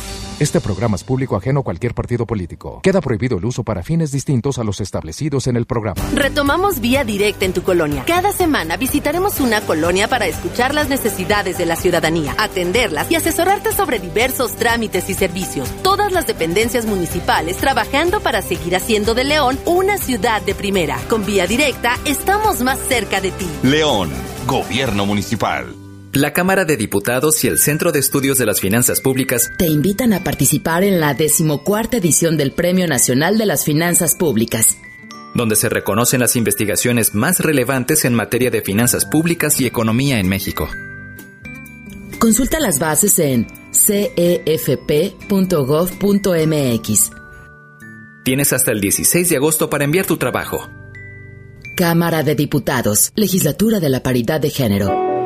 Este programa es público ajeno a cualquier partido político. Queda prohibido el uso para fines distintos a los establecidos en el programa. Retomamos Vía Directa en tu colonia. Cada semana visitaremos una colonia para escuchar las necesidades de la ciudadanía, atenderlas y asesorarte sobre diversos trámites y servicios. Todas las dependencias municipales trabajando para seguir haciendo de León una ciudad de primera. Con Vía Directa estamos más cerca de ti. León, Gobierno Municipal. La Cámara de Diputados y el Centro de Estudios de las Finanzas Públicas te invitan a participar en la decimocuarta edición del Premio Nacional de las Finanzas Públicas, donde se reconocen las investigaciones más relevantes en materia de finanzas públicas y economía en México. Consulta las bases en cefp.gov.mx. Tienes hasta el 16 de agosto para enviar tu trabajo. Cámara de Diputados, Legislatura de la Paridad de Género.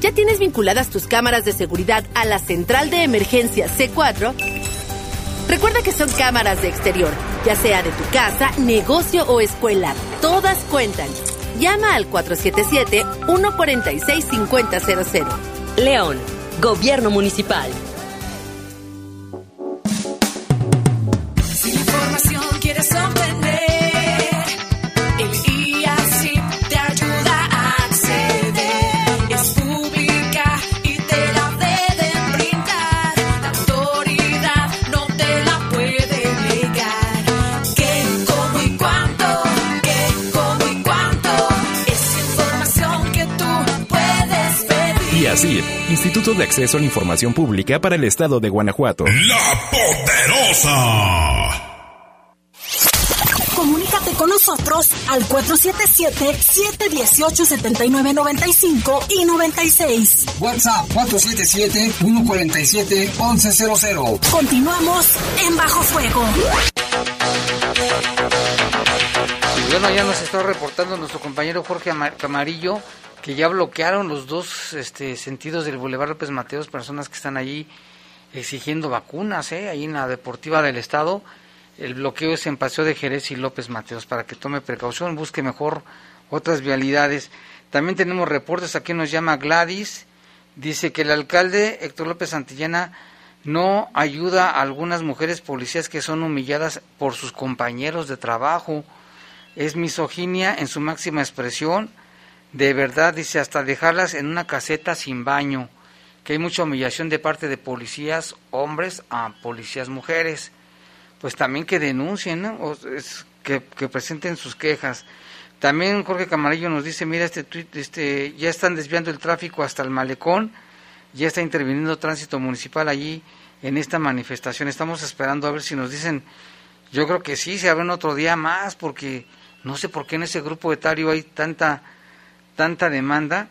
¿Ya tienes vinculadas tus cámaras de seguridad a la central de emergencia C4? Recuerda que son cámaras de exterior, ya sea de tu casa, negocio o escuela. Todas cuentan. Llama al 477-146-5000. León, Gobierno Municipal. Instituto de Acceso a la Información Pública para el Estado de Guanajuato. La Poderosa. Comunícate con nosotros al 477-718-7995 y 96. WhatsApp 477-147-1100. Continuamos en Bajo Fuego. Bueno, ya nos está reportando nuestro compañero Jorge Ama- Camarillo que ya bloquearon los dos este, sentidos del Boulevard López Mateos, personas que están allí exigiendo vacunas, ¿eh? ahí en la Deportiva del Estado. El bloqueo es en Paseo de Jerez y López Mateos, para que tome precaución, busque mejor otras vialidades. También tenemos reportes, aquí nos llama Gladys, dice que el alcalde Héctor López Santillana no ayuda a algunas mujeres policías que son humilladas por sus compañeros de trabajo. Es misoginia en su máxima expresión. De verdad, dice, hasta dejarlas en una caseta sin baño. Que hay mucha humillación de parte de policías hombres a policías mujeres. Pues también que denuncien, ¿no? O es- que, presenten sus quejas. También Jorge Camarillo nos dice, mira este tuit, este, ya están desviando el tráfico hasta el malecón, ya está interviniendo tránsito municipal allí en esta manifestación. Estamos esperando a ver si nos dicen, yo creo que sí, se abren otro día más, porque no sé por qué en ese grupo etario hay tanta, tanta demanda.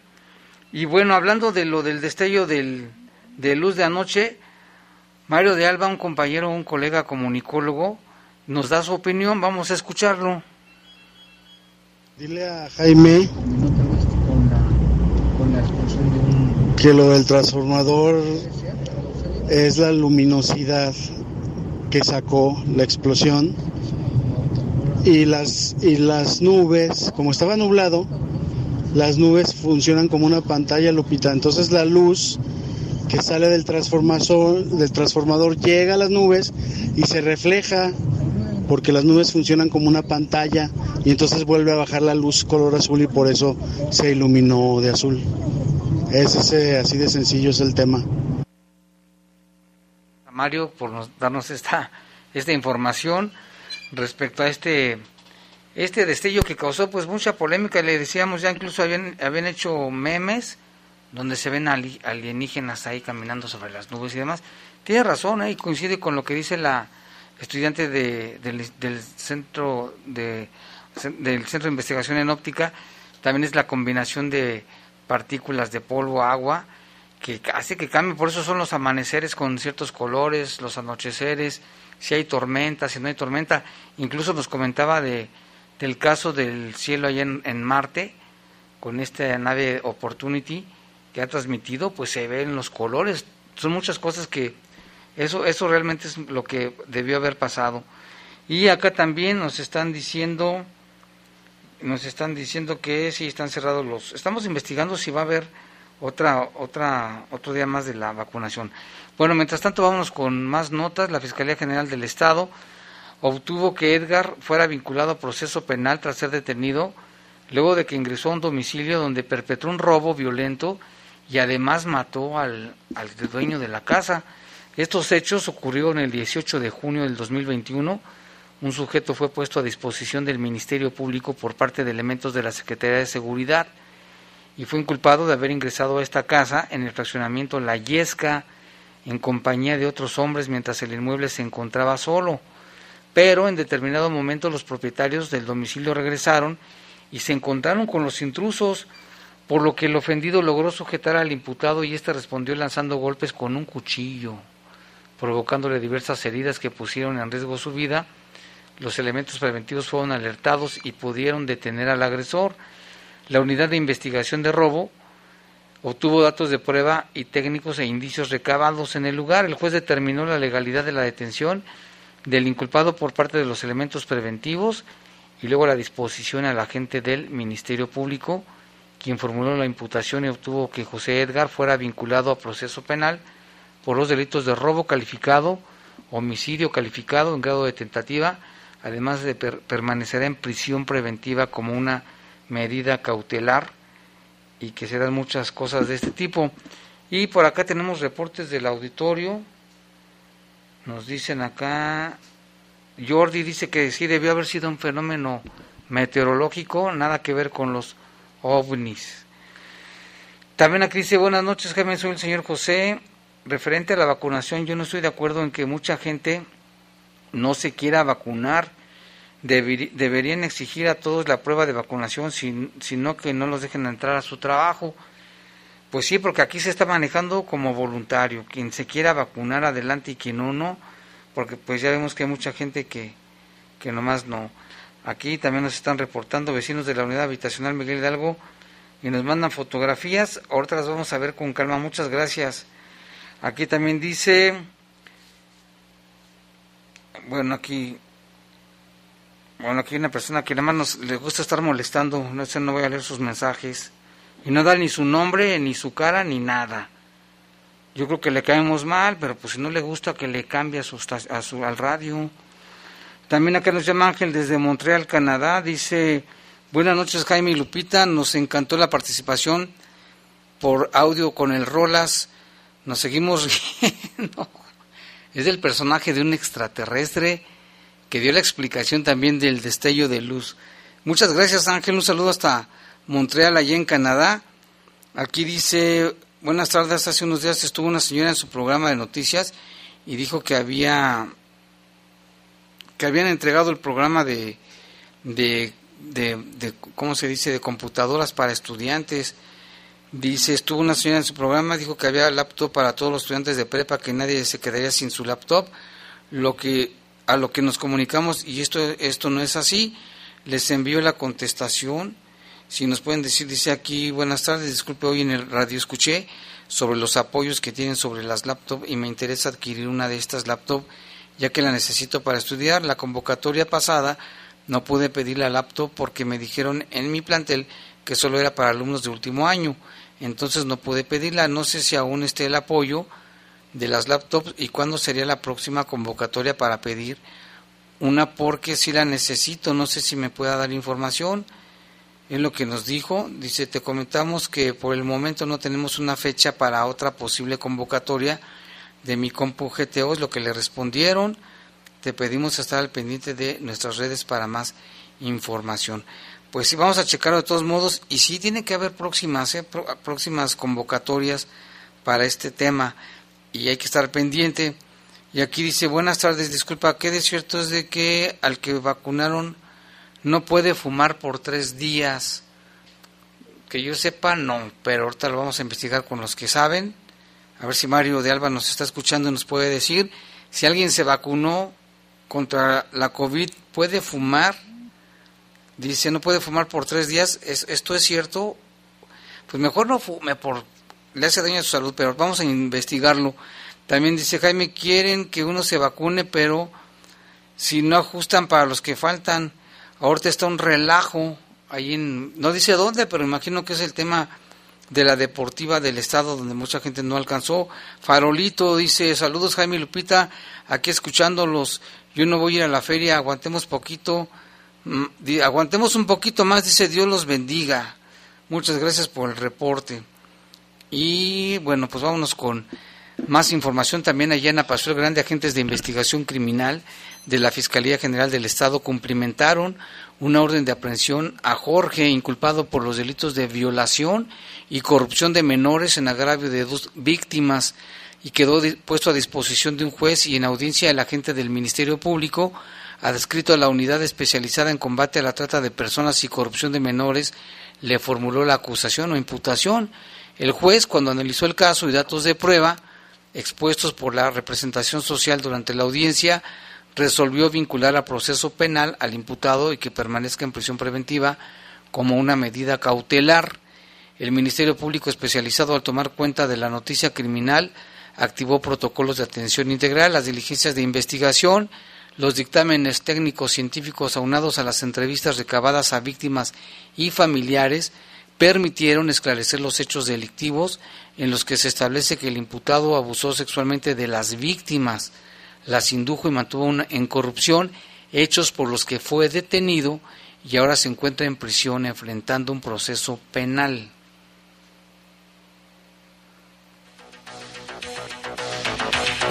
Y bueno, hablando de lo del destello del, de luz de anoche, Mario de Alba, un compañero, un colega comunicólogo, nos da su opinión, vamos a escucharlo. Dile a Jaime que lo del transformador es la luminosidad que sacó la explosión y las y las nubes, como estaba nublado, las nubes funcionan como una pantalla Lupita, entonces la luz que sale del transformador, del transformador llega a las nubes y se refleja porque las nubes funcionan como una pantalla y entonces vuelve a bajar la luz color azul y por eso se iluminó de azul. Es ese, así de sencillo es el tema. Mario por nos- darnos esta, esta información respecto a este este destello que causó pues mucha polémica. Le decíamos ya incluso habían habían hecho memes donde se ven ali- alienígenas ahí caminando sobre las nubes y demás. Tiene razón ¿eh? coincide con lo que dice la estudiante de- del, del centro de del centro de investigación en óptica. También es la combinación de partículas de polvo agua que hace que cambie, por eso son los amaneceres con ciertos colores, los anocheceres, si hay tormenta, si no hay tormenta, incluso nos comentaba de del caso del cielo allá en, Marte, con esta nave Opportunity que ha transmitido, pues se ven los colores, son muchas cosas que eso, eso realmente es lo que debió haber pasado. Y acá también nos están diciendo, nos están diciendo que sí están cerrados los, estamos investigando si va a haber otra, otra, otro día más de la vacunación. Bueno, mientras tanto vámonos con más notas. La Fiscalía General del Estado obtuvo que Edgar fuera vinculado a proceso penal tras ser detenido luego de que ingresó a un domicilio donde perpetró un robo violento y además mató al, al dueño de la casa. Estos hechos ocurrieron el 18 de junio del 2021 un sujeto fue puesto a disposición del Ministerio Público por parte de elementos de la Secretaría de Seguridad y fue inculpado de haber ingresado a esta casa en el fraccionamiento La Yesca en compañía de otros hombres mientras el inmueble se encontraba solo. Pero en determinado momento los propietarios del domicilio regresaron y se encontraron con los intrusos, por lo que el ofendido logró sujetar al imputado y éste respondió lanzando golpes con un cuchillo, provocándole diversas heridas que pusieron en riesgo su vida. Los elementos preventivos fueron alertados y pudieron detener al agresor. La unidad de investigación de robo obtuvo datos de prueba y técnicos e indicios recabados en el lugar. El juez determinó la legalidad de la detención del inculpado por parte de los elementos preventivos y luego la disposición al agente del Ministerio Público, quien formuló la imputación y obtuvo que José Edgar fuera vinculado a proceso penal por los delitos de robo calificado, homicidio calificado en grado de tentativa, además de per permanecer en prisión preventiva como una medida cautelar y que se dan muchas cosas de este tipo. Y por acá tenemos reportes del auditorio. Nos dicen acá, Jordi dice que sí debió haber sido un fenómeno meteorológico, nada que ver con los ovnis. También aquí dice, buenas noches Jaime, soy el señor José. Referente a la vacunación, yo no estoy de acuerdo en que mucha gente no se quiera vacunar. deberían exigir a todos la prueba de vacunación, sino que no los dejen entrar a su trabajo. Pues sí, porque aquí se está manejando como voluntario. Quien se quiera vacunar adelante y quien no, no. Porque pues ya vemos que hay mucha gente que, que nomás no. Aquí también nos están reportando vecinos de la unidad habitacional Miguel Hidalgo y nos mandan fotografías. Ahorita las vamos a ver con calma. Muchas gracias. Aquí también dice, bueno, aquí, bueno, aquí hay una persona que nada más nos, le gusta estar molestando. No sé, no voy a leer sus mensajes. Y no da ni su nombre, ni su cara, ni nada. Yo creo que le caemos mal, pero pues si no le gusta que le cambie a su, a su, al radio. También acá nos llama Ángel desde Montreal, Canadá. Dice, buenas noches Jaime y Lupita, nos encantó la participación por audio con el Rolas. Nos seguimos. Es el personaje de un extraterrestre que dio la explicación también del destello de luz. Muchas gracias Ángel, un saludo hasta Montreal, allá en Canadá. Aquí dice, buenas tardes, hace unos días estuvo una señora en su programa de noticias y dijo que había que habían entregado el programa de, de, de, de, ¿cómo se dice?, de computadoras para estudiantes. Dice, estuvo una señora en su programa, dijo que había laptop para todos los estudiantes de prepa, que nadie se quedaría sin su laptop. Lo que, a lo que nos comunicamos, y esto, esto no es así, les envío la contestación. Si nos pueden decir, dice aquí, buenas tardes, disculpe, hoy en el radio escuché sobre los apoyos que tienen sobre las laptops y me interesa adquirir una de estas laptops ya que la necesito para estudiar. La convocatoria pasada no pude pedir la laptop porque me dijeron en mi plantel que solo era para alumnos de último año, entonces no pude pedirla. No sé si aún esté el apoyo de las laptops y cuándo sería la próxima convocatoria para pedir una porque si la necesito, no sé si me pueda dar información. Es lo que nos dijo. Dice, te comentamos que por el momento no tenemos una fecha para otra posible convocatoria de mi compu GTO, es lo que le respondieron. Te pedimos estar al pendiente de nuestras redes para más información. Pues sí, vamos a checarlo de todos modos y sí tiene que haber próximas, ¿eh? próximas convocatorias para este tema y hay que estar pendiente. Y aquí dice, buenas tardes, disculpa, ¿qué de cierto es de que al que vacunaron no puede fumar por tres días? Que yo sepa, no, pero ahorita lo vamos a investigar con los que saben. A ver si Mario de Alba nos está escuchando y nos puede decir si alguien se vacunó contra la COVID, ¿puede fumar? Dice, no puede fumar por tres días. ¿Es, ¿Esto es cierto? Pues mejor no fume por... Le hace daño a su salud, pero vamos a investigarlo. También dice Jaime, quieren que uno se vacune, pero si no ajustan para los que faltan, ahorita está un relajo ahí en... No dice dónde, pero imagino que es el tema de la deportiva del estado donde mucha gente no alcanzó. Farolito dice, saludos Jaime Lupita, aquí escuchándolos, yo no voy a ir a la feria, aguantemos poquito, mm, aguantemos un poquito más, dice Dios los bendiga. Muchas gracias por el reporte. Y bueno, pues vámonos con Más información también allá en Apazuel Grande, agentes de investigación criminal de la Fiscalía General del Estado cumplimentaron una orden de aprehensión a Jorge, inculpado por los delitos de violación y corrupción de menores en agravio de dos víctimas, y quedó puesto a disposición de un juez y en audiencia el agente del Ministerio Público, adscrito a la unidad especializada en combate a la trata de personas y corrupción de menores, le formuló la acusación o imputación. El juez, cuando analizó el caso y datos de prueba expuestos por la representación social durante la audiencia, resolvió vincular a proceso penal al imputado y que permanezca en prisión preventiva como una medida cautelar. El Ministerio Público especializado al tomar cuenta de la noticia criminal activó protocolos de atención integral, las diligencias de investigación, los dictámenes técnicos científicos aunados a las entrevistas recabadas a víctimas y familiares permitieron esclarecer los hechos delictivos en los que se establece que el imputado abusó sexualmente de las víctimas, las indujo y mantuvo en corrupción, hechos por los que fue detenido y ahora se encuentra en prisión enfrentando un proceso penal.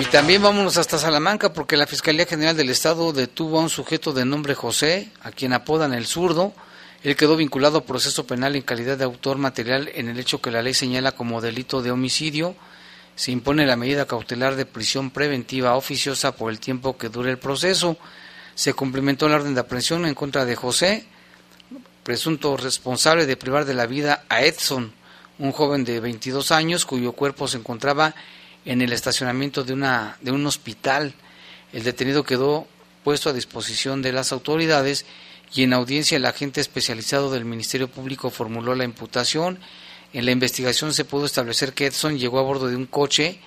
Y también vámonos hasta Salamanca porque la Fiscalía General del Estado detuvo a un sujeto de nombre José, a quien apodan el zurdo. Él quedó vinculado a proceso penal en calidad de autor material en el hecho que la ley señala como delito de homicidio. Se impone la medida cautelar de prisión preventiva oficiosa por el tiempo que dure el proceso. Se cumplimentó la orden de aprehensión en contra de José, presunto responsable de privar de la vida a Edson, un joven de 22 años cuyo cuerpo se encontraba en el estacionamiento de, una, de un hospital. El detenido quedó puesto a disposición de las autoridades y en audiencia el agente especializado del Ministerio Público formuló la imputación. En la investigación se pudo establecer que Edson llegó a bordo de un coche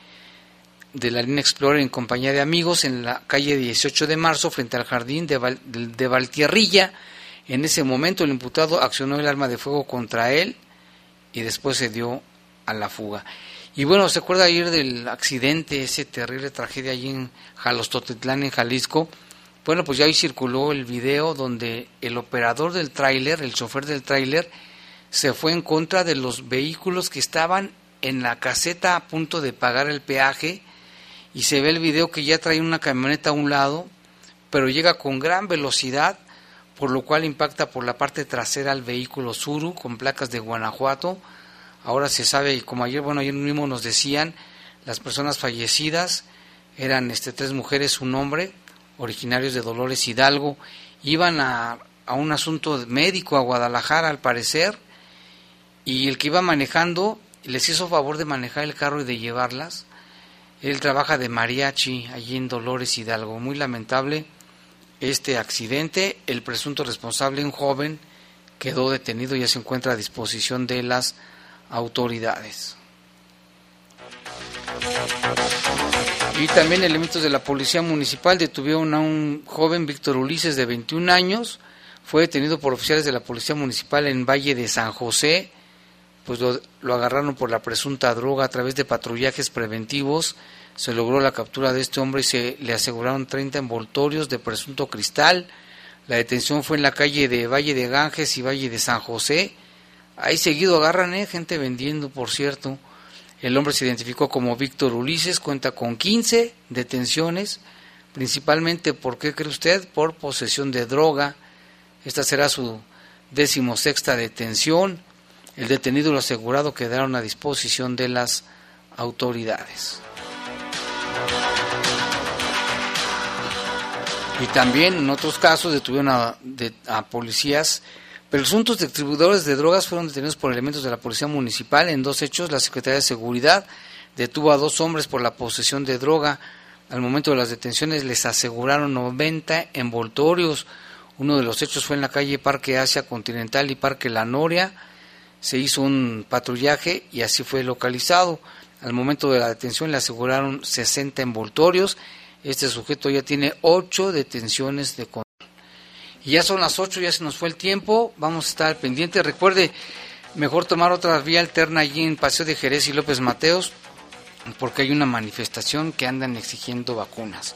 de la línea Explorer en compañía de amigos en la calle 18 de marzo frente al jardín de, Val- de, de Valtierrilla. En ese momento el imputado accionó el arma de fuego contra él y después se dio a la fuga. Y bueno, ¿se acuerda ayer del accidente, ese terrible tragedia allí en Jalostotitlán, en Jalisco? Bueno, pues ya ahí circuló el video donde el operador del tráiler, el chofer del tráiler, se fue en contra de los vehículos que estaban en la caseta a punto de pagar el peaje y se ve el video que ya trae una camioneta a un lado, pero llega con gran velocidad, por lo cual impacta por la parte trasera al vehículo Suru con placas de Guanajuato. Ahora se sabe, y como ayer, bueno, ayer mismo nos decían, las personas fallecidas eran este, tres mujeres, un hombre, originarios de Dolores Hidalgo, iban a, a un asunto médico a Guadalajara al parecer, y el que iba manejando les hizo favor de manejar el carro y de llevarlas. Él trabaja de mariachi allí en Dolores Hidalgo. Muy lamentable este accidente. El presunto responsable, un joven, quedó detenido y ya se encuentra a disposición de las autoridades. Y también elementos de la Policía Municipal detuvieron a un joven, Víctor Ulises, de 21 años. Fue detenido por oficiales de la Policía Municipal en Valle de San José. Pues lo, lo agarraron por la presunta droga a través de patrullajes preventivos. Se logró la captura de este hombre y se le aseguraron 30 envoltorios de presunto cristal. La detención fue en la calle de Valle de Ganges y Valle de San José. Ahí seguido agarran ¿eh? gente vendiendo, por cierto. El hombre se identificó como Víctor Ulises, cuenta con 15 detenciones, principalmente, ¿por qué cree usted? Por posesión de droga. Esta será su decimosexta detención. El detenido y lo asegurado quedaron a disposición de las autoridades. Y también en otros casos detuvieron a, a policías. Presuntos distribuidores de drogas fueron detenidos por elementos de la Policía Municipal. En dos hechos, la Secretaría de Seguridad detuvo a dos hombres por la posesión de droga. Al momento de las detenciones les aseguraron 90 envoltorios. Uno de los hechos fue en la calle Parque Asia Continental y Parque La Noria. Se hizo un patrullaje y así fue localizado. Al momento de la detención le aseguraron 60 envoltorios. Este sujeto ya tiene ocho detenciones de control. Y ya son las 8, ya se nos fue el tiempo. Vamos a estar pendientes. Recuerde, mejor tomar otra vía alterna allí en Paseo de Jerez y López Mateos, porque hay una manifestación que andan exigiendo vacunas.